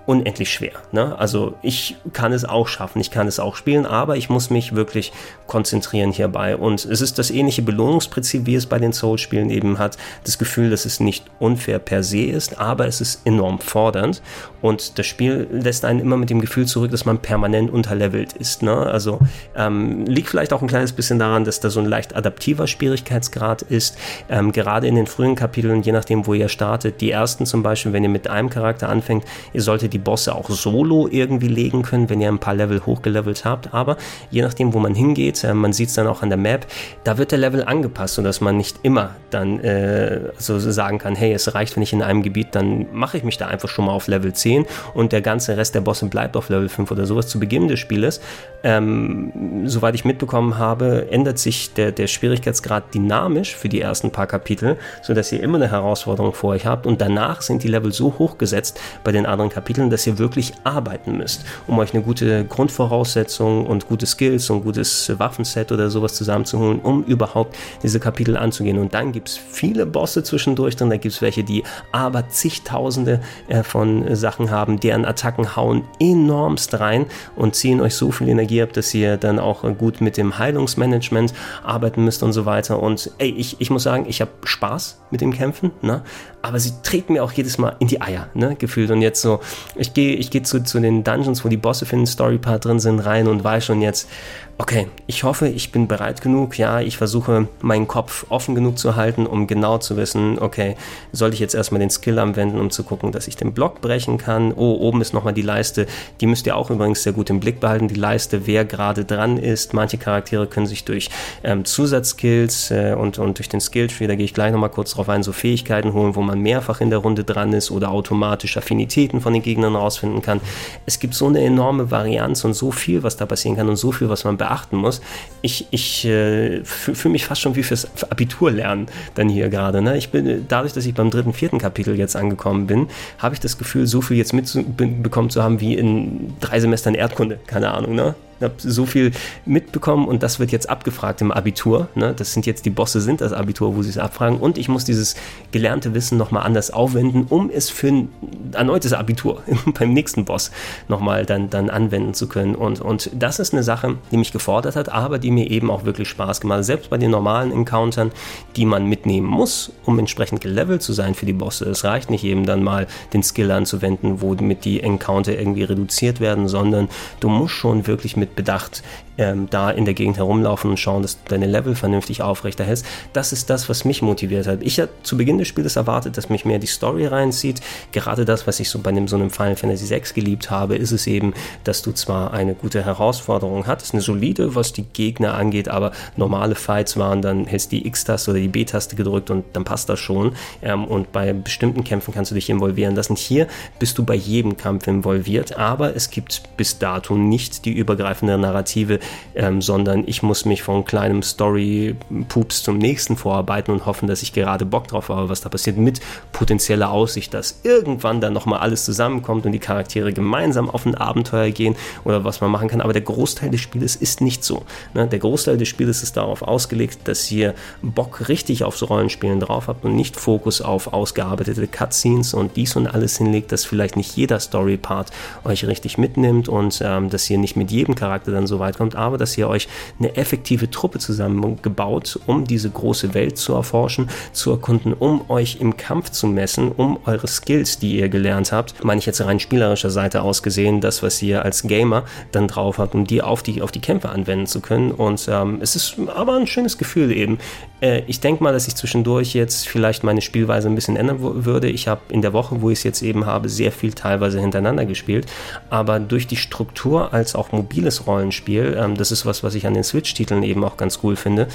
Speaker 1: unendlich schwer. Ne? Also ich kann es auch schaffen, ich kann es auch spielen, aber ich muss mich wirklich konzentrieren hierbei. Und es ist das ähnliche Belohnungsprinzip, wie es bei den Souls-Spielen eben hat. Das Gefühl, dass es nicht unfair per se ist, aber es ist enorm fordernd. Und das Spiel lässt einen immer mit dem Gefühl zurück, dass man permanent unterlevelt ist. Ne? Also ähm, liegt vielleicht auch ein kleines bisschen daran, dass da so ein leicht adaptiver Schwierigkeitsgrad ist. Ähm, gerade in den frühen Kapiteln, je nachdem, wo ihr startet, die ersten zum Beispiel, wenn ihr mit einem Charakter anfängt, ihr solltet die Bosse auch solo irgendwie legen können, wenn ihr ein paar Level hochgelevelt habt. Aber je nachdem, wo man hingeht, äh, man sieht es dann auch an der Map, da wird der Level angepasst, sodass man nicht immer dann äh, so sagen kann, hey, es reicht, wenn ich in einem Gebiet, dann mache ich mich da einfach schon mal auf Level 10 und der ganze Rest der Bosse bleibt auf Level 5 oder sowas zu Beginn des Spieles. Ähm, soweit ich mitbekommen habe, ändert sich der, der Schwierigkeitsgrad dynamisch für die ersten paar Kapitel, sodass ihr immer eine Herausforderung vor euch habt und danach sind die Level so hoch gesetzt bei den anderen Kapiteln, dass ihr wirklich arbeiten müsst, um euch eine gute Grundvoraussetzung und gute Skills und gutes Waffenset oder sowas zusammenzuholen, um überhaupt diese Kapitel anzugehen. Und dann gibt es viele Bosse zwischendurch drin, da gibt es welche, die aber zigtausende äh, von Sachen haben, deren Attacken hauen enormst rein und ziehen euch so viel Energie ab, dass ihr dann auch gut mit dem Heilungsmanagement arbeiten müsst und so weiter. Und ey, ich, ich muss sagen, ich habe Spaß mit dem Kämpfen, ne? aber sie treten mir auch jedes Mal in die Eier, ne? gefühlt. Und jetzt so, ich gehe ich geh zu, zu den Dungeons, wo die Bosse für den Story-Part drin sind, rein und weiß schon jetzt, okay, ich hoffe, ich bin bereit genug. Ja, ich versuche meinen Kopf offen genug zu halten, um genau zu wissen, okay, soll ich jetzt erstmal den Skill anwenden, um zu gucken, dass ich den Block brechen kann. Oh, oben ist nochmal die Leiste. Die müsst ihr auch übrigens sehr gut im Blick behalten. Die Leiste, wer gerade dran ist. Manche Charaktere können sich durch ähm, Zusatzskills äh, und, und durch den Skilltree, da gehe ich gleich nochmal kurz drauf ein, so Fähigkeiten holen, wo man mehrfach in der Runde dran ist oder automatisch Affinitäten von den Gegnern rausfinden kann. Es gibt so eine enorme Varianz und so viel, was da passieren kann und so viel, was man beachten muss. Ich, ich äh, fühle mich fast schon wie fürs Abitur lernen dann hier gerade. Ne? Ich bin, dadurch, dass ich beim dritten, vierten Kapitel jetzt angekommen bin, habe ich das Gefühl, so viel jetzt mitbekommen zu haben wie in drei Semestern Erdkunde. Keine Ahnung, ne? Habe so viel mitbekommen und das wird jetzt abgefragt im Abitur. Ne? Das sind jetzt die Bosse, sind das Abitur, wo sie es abfragen. Und ich muss dieses gelernte Wissen nochmal anders aufwenden, um es für ein erneutes Abitur (laughs) beim nächsten Boss nochmal dann, dann anwenden zu können. Und, und das ist eine Sache, die mich gefordert hat, aber die mir eben auch wirklich Spaß gemacht hat. Selbst bei den normalen Encountern, die man mitnehmen muss, um entsprechend gelevelt zu sein für die Bosse. Es reicht nicht eben dann mal den Skill anzuwenden, womit die Encounter irgendwie reduziert werden, sondern du musst schon wirklich mit mit Bedacht ähm, da in der Gegend herumlaufen und schauen, dass du deine Level vernünftig aufrechterhältst. Das ist das, was mich motiviert hat. Ich hatte zu Beginn des Spiels erwartet, dass mich mehr die Story reinzieht. Gerade das, was ich so bei einem, so einem Final Fantasy VI geliebt habe, ist es eben, dass du zwar eine gute Herausforderung hattest, eine solide, was die Gegner angeht, aber normale Fights waren, dann hältst die X-Taste oder die B-Taste gedrückt und dann passt das schon. Ähm, und bei bestimmten Kämpfen kannst du dich involvieren lassen. Hier bist du bei jedem Kampf involviert, aber es gibt bis dato nicht die übergreifende übergreifende Narrative, ähm, sondern ich muss mich von kleinem Story-Pups zum nächsten vorarbeiten und hoffen, dass ich gerade Bock drauf habe, was da passiert, mit potenzieller Aussicht, dass irgendwann dann nochmal alles zusammenkommt und die Charaktere gemeinsam auf ein Abenteuer gehen oder was man machen kann. Aber der Großteil des Spieles ist nicht so. Ne? Der Großteil des Spieles ist darauf ausgelegt, dass ihr Bock richtig aufs Rollenspielen drauf habt und nicht Fokus auf ausgearbeitete Cutscenes und dies und alles hinlegt, dass vielleicht nicht jeder Story-Part euch richtig mitnimmt und ähm, dass ihr nicht mit jedem Charakter Charakter dann so weit kommt, aber dass ihr euch eine effektive Truppe zusammengebaut, um diese große Welt zu erforschen, zu erkunden, um euch im Kampf zu messen, um eure Skills, die ihr gelernt habt, meine ich jetzt rein spielerischer Seite aus gesehen, das, was ihr als Gamer dann drauf habt, um die auf die, auf die Kämpfe anwenden zu können. Und ähm, es ist aber ein schönes Gefühl eben. Äh, ich denke mal, dass ich zwischendurch jetzt vielleicht meine Spielweise ein bisschen ändern würde. Ich habe in der Woche, wo ich es jetzt eben habe, sehr viel teilweise hintereinander gespielt, aber durch die Struktur als auch mobiles reines Rollenspiel. Ähm, das ist was, was ich an den Switch-Titeln eben auch ganz cool finde.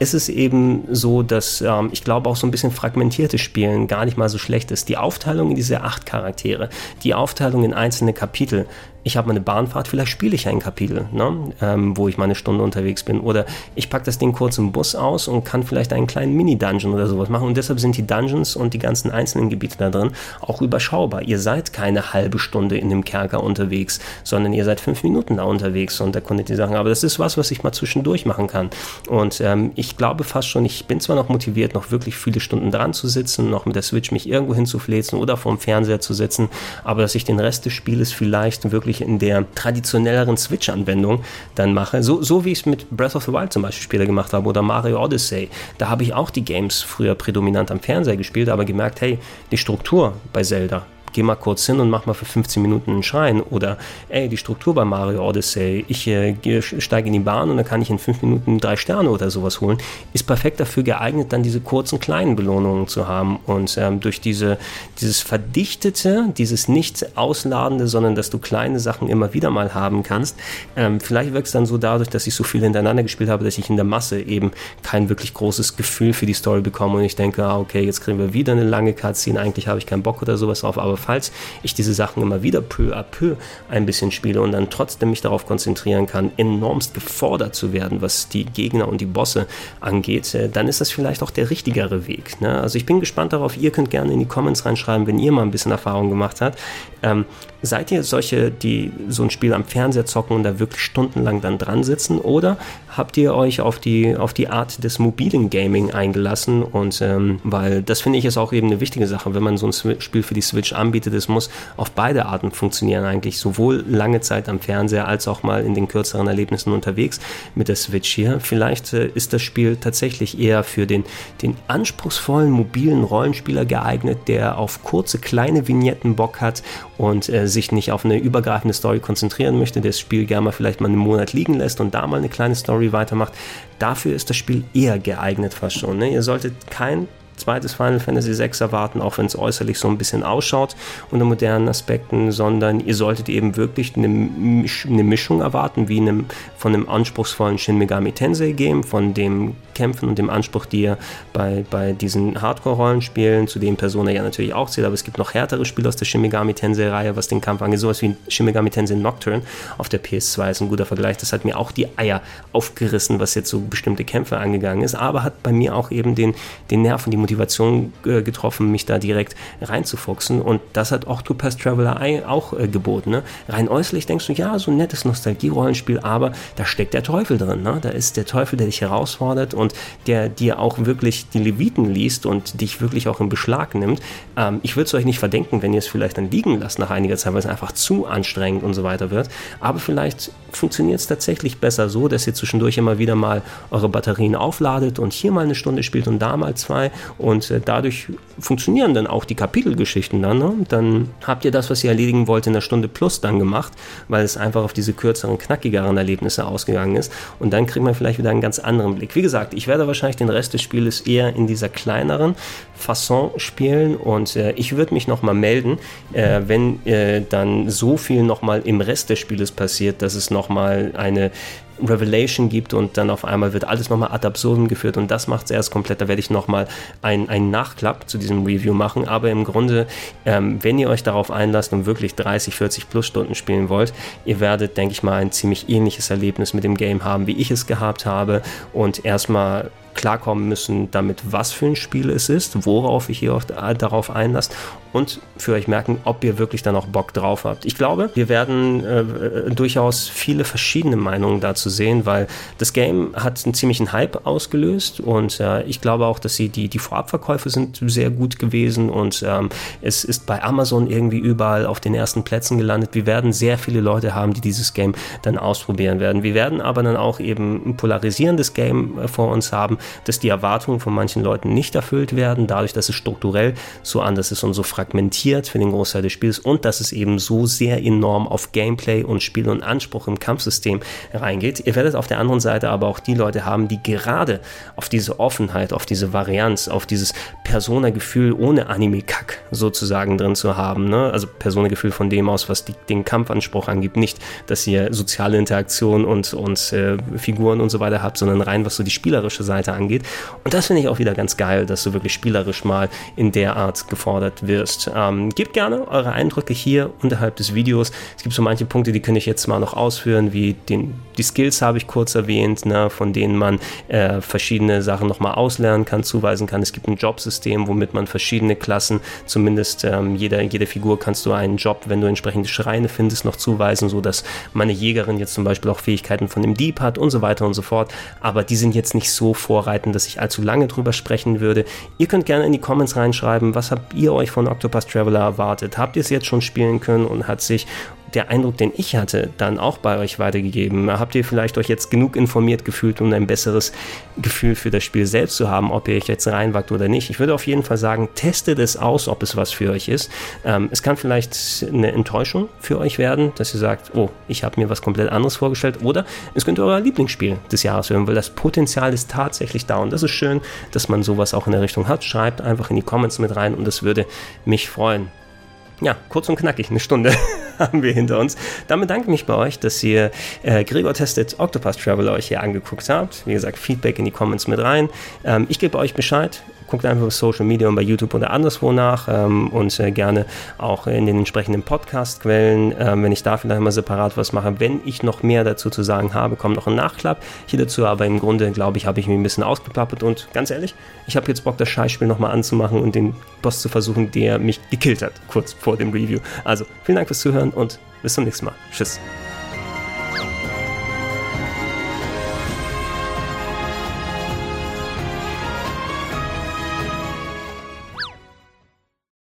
Speaker 1: Es ist eben so, dass ähm, ich glaube auch so ein bisschen fragmentiertes Spielen gar nicht mal so schlecht ist. Die Aufteilung in diese acht Charaktere, die Aufteilung in einzelne Kapitel, ich habe meine Bahnfahrt, vielleicht spiele ich ein Kapitel, ne? ähm, wo ich mal eine Stunde unterwegs bin. Oder ich packe das Ding kurz im Bus aus und kann vielleicht einen kleinen Mini-Dungeon oder sowas machen. Und deshalb sind die Dungeons und die ganzen einzelnen Gebiete da drin auch überschaubar. Ihr seid keine halbe Stunde in dem Kerker unterwegs, sondern ihr seid fünf Minuten da unterwegs und erkundet die Sachen. Aber das ist was, was ich mal zwischendurch machen kann. Und ähm, ich glaube fast schon, ich bin zwar noch motiviert, noch wirklich viele Stunden dran zu sitzen, noch mit der Switch mich irgendwo hinzufläzen oder vorm Fernseher zu sitzen, aber dass ich den Rest des Spieles vielleicht wirklich wirklich in der traditionelleren Switch-Anwendung dann mache. So, so wie ich es mit Breath of the Wild zum Beispiel später gemacht habe oder Mario Odyssey. Da habe ich auch die Games früher prädominant am Fernseher gespielt, aber gemerkt, hey, die Struktur bei Zelda geh mal kurz hin und mach mal für 15 Minuten einen Schrein oder ey, die Struktur bei Mario Odyssey, ich äh, steige in die Bahn und dann kann ich in 5 Minuten drei Sterne oder sowas holen, ist perfekt dafür geeignet, dann diese kurzen kleinen Belohnungen zu haben und ähm, durch diese, dieses verdichtete, dieses nicht ausladende, sondern dass du kleine Sachen immer wieder mal haben kannst, ähm, vielleicht wirkt es dann so dadurch, dass ich so viel hintereinander gespielt habe, dass ich in der Masse eben kein wirklich großes Gefühl für die Story bekomme und ich denke, ah, okay, jetzt kriegen wir wieder eine lange Cutscene, eigentlich habe ich keinen Bock oder sowas drauf, aber falls ich diese Sachen immer wieder peu à peu ein bisschen spiele und dann trotzdem mich darauf konzentrieren kann, enormst gefordert zu werden, was die Gegner und die Bosse angeht, äh, dann ist das vielleicht auch der richtigere Weg. Ne? Also ich bin gespannt darauf, ihr könnt gerne in die Comments reinschreiben, wenn ihr mal ein bisschen Erfahrung gemacht habt. Ähm, seid ihr solche, die so ein Spiel am Fernseher zocken und da wirklich stundenlang dann dran sitzen oder habt ihr euch auf die, auf die Art des mobilen Gaming eingelassen und ähm, weil das finde ich ist auch eben eine wichtige Sache, wenn man so ein Spiel für die Switch anbietet, es muss auf beide Arten funktionieren eigentlich, sowohl lange Zeit am Fernseher als auch mal in den kürzeren Erlebnissen unterwegs mit der Switch hier. Vielleicht äh, ist das Spiel tatsächlich eher für den, den anspruchsvollen mobilen Rollenspieler geeignet, der auf kurze kleine Vignetten Bock hat und äh, sich nicht auf eine übergreifende Story konzentrieren möchte, der das Spiel gerne mal vielleicht mal einen Monat liegen lässt und da mal eine kleine Story weitermacht. Dafür ist das Spiel eher geeignet fast schon. Ne? Ihr solltet kein zweites Final Fantasy VI erwarten, auch wenn es äußerlich so ein bisschen ausschaut unter modernen Aspekten, sondern ihr solltet eben wirklich eine, eine Mischung erwarten, wie einem, von einem anspruchsvollen Shin Megami Tensei Game, von dem Kämpfen und dem Anspruch, die ihr bei, bei diesen Hardcore-Rollenspielen, zu denen Persona ja natürlich auch zählt, aber es gibt noch härtere Spiele aus der Shin Megami Tensei-Reihe, was den Kampf angeht, sowas wie Shin Megami Tensei Nocturne auf der PS2 ist ein guter Vergleich, das hat mir auch die Eier aufgerissen, was jetzt so bestimmte Kämpfe angegangen ist, aber hat bei mir auch eben den, den Nerv und die Motivation äh, getroffen, mich da direkt reinzufuchsen. Und das hat Octopath Traveler auch äh, geboten. Ne? Rein äußerlich denkst du, ja, so ein nettes Nostalgie-Rollenspiel, aber da steckt der Teufel drin. Ne? Da ist der Teufel, der dich herausfordert und der dir auch wirklich die Leviten liest und dich wirklich auch in Beschlag nimmt. Ähm, ich würde es euch nicht verdenken, wenn ihr es vielleicht dann liegen lasst nach einiger Zeit, weil es einfach zu anstrengend und so weiter wird. Aber vielleicht funktioniert es tatsächlich besser so, dass ihr zwischendurch immer wieder mal eure Batterien aufladet und hier mal eine Stunde spielt und da mal zwei und äh, dadurch funktionieren dann auch die Kapitelgeschichten dann. Ne? Dann habt ihr das, was ihr erledigen wollt, in der Stunde plus dann gemacht, weil es einfach auf diese kürzeren, knackigeren Erlebnisse ausgegangen ist. Und dann kriegt man vielleicht wieder einen ganz anderen Blick. Wie gesagt, ich werde wahrscheinlich den Rest des Spieles eher in dieser kleineren Fasson spielen und äh, ich würde mich nochmal melden, äh, wenn äh, dann so viel nochmal im Rest des Spieles passiert, dass es nochmal eine Revelation gibt und dann auf einmal wird alles nochmal ad absurdum geführt und das macht es erst komplett. Da werde ich nochmal einen Nachklapp zu diesem Review machen. Aber im Grunde, ähm, wenn ihr euch darauf einlasst und wirklich 30, 40 plus Stunden spielen wollt, ihr werdet, denke ich mal, ein ziemlich ähnliches Erlebnis mit dem Game haben, wie ich es gehabt habe und erstmal klarkommen müssen damit, was für ein Spiel es ist, worauf ich hier auch darauf einlasst und für euch merken, ob ihr wirklich dann auch Bock drauf habt. Ich glaube, wir werden äh, durchaus viele verschiedene Meinungen dazu sehen, weil das Game hat einen ziemlichen Hype ausgelöst und äh, ich glaube auch, dass sie die, die Vorabverkäufe sind sehr gut gewesen und ähm, es ist bei Amazon irgendwie überall auf den ersten Plätzen gelandet. Wir werden sehr viele Leute haben, die dieses Game dann ausprobieren werden. Wir werden aber dann auch eben ein polarisierendes Game äh, vor uns haben, dass die Erwartungen von manchen Leuten nicht erfüllt werden, dadurch, dass es strukturell so anders ist und so fragmentiert für den Großteil des Spiels und dass es eben so sehr enorm auf Gameplay und Spiel und Anspruch im Kampfsystem reingeht. Ihr werdet auf der anderen Seite aber auch die Leute haben, die gerade auf diese Offenheit, auf diese Varianz, auf dieses Persona-Gefühl ohne Anime-Kack sozusagen drin zu haben. Ne? Also Persona-Gefühl von dem aus, was die, den Kampfanspruch angibt. Nicht, dass ihr soziale Interaktion und, und äh, Figuren und so weiter habt, sondern rein, was so die spielerische Seite angeht. Und das finde ich auch wieder ganz geil, dass du wirklich spielerisch mal in der Art gefordert wirst. Ähm, gebt gerne eure Eindrücke hier unterhalb des Videos. Es gibt so manche Punkte, die könnte ich jetzt mal noch ausführen, wie den, die Skills habe ich kurz erwähnt, ne, von denen man äh, verschiedene Sachen nochmal auslernen kann, zuweisen kann. Es gibt ein Jobsystem, womit man verschiedene Klassen, zumindest ähm, jeder, jede Figur kannst du einen Job, wenn du entsprechende Schreine findest, noch zuweisen, sodass meine Jägerin jetzt zum Beispiel auch Fähigkeiten von dem Dieb hat und so weiter und so fort. Aber die sind jetzt nicht so vor vorbereiten, dass ich allzu lange drüber sprechen würde. Ihr könnt gerne in die Comments reinschreiben, was habt ihr euch von Octopus Traveler erwartet? Habt ihr es jetzt schon spielen können und hat sich der Eindruck, den ich hatte, dann auch bei euch weitergegeben? Habt ihr vielleicht euch jetzt genug informiert gefühlt, um ein besseres Gefühl für das Spiel selbst zu haben, ob ihr euch jetzt reinwagt oder nicht? Ich würde auf jeden Fall sagen, testet es aus, ob es was für euch ist. Ähm, es kann vielleicht eine Enttäuschung für euch werden, dass ihr sagt, oh, ich habe mir was komplett anderes vorgestellt. Oder es könnte euer Lieblingsspiel des Jahres werden, weil das Potenzial ist tatsächlich da. Und das ist schön, dass man sowas auch in der Richtung hat. Schreibt einfach in die Comments mit rein und das würde mich freuen. Ja, kurz und knackig, eine Stunde (laughs) haben wir hinter uns. Damit danke ich mich bei euch, dass ihr äh, Gregor Tested Octopus Traveler euch hier angeguckt habt. Wie gesagt, Feedback in die Comments mit rein. Ähm, ich gebe euch Bescheid, guckt einfach auf Social Media und bei YouTube oder anderswo nach ähm, und äh, gerne auch in den entsprechenden Podcast-Quellen, ähm, wenn ich da vielleicht mal separat was mache. Wenn ich noch mehr dazu zu sagen habe, kommt noch ein Nachklapp hier dazu, aber im Grunde, glaube ich, habe ich mich ein bisschen ausgeplappert und ganz ehrlich, ich habe jetzt Bock, das Scheißspiel nochmal anzumachen und den Boss zu versuchen, der mich gekillt hat, kurz vor dem Review. Also, vielen Dank fürs Zuhören und bis zum nächsten Mal. Tschüss.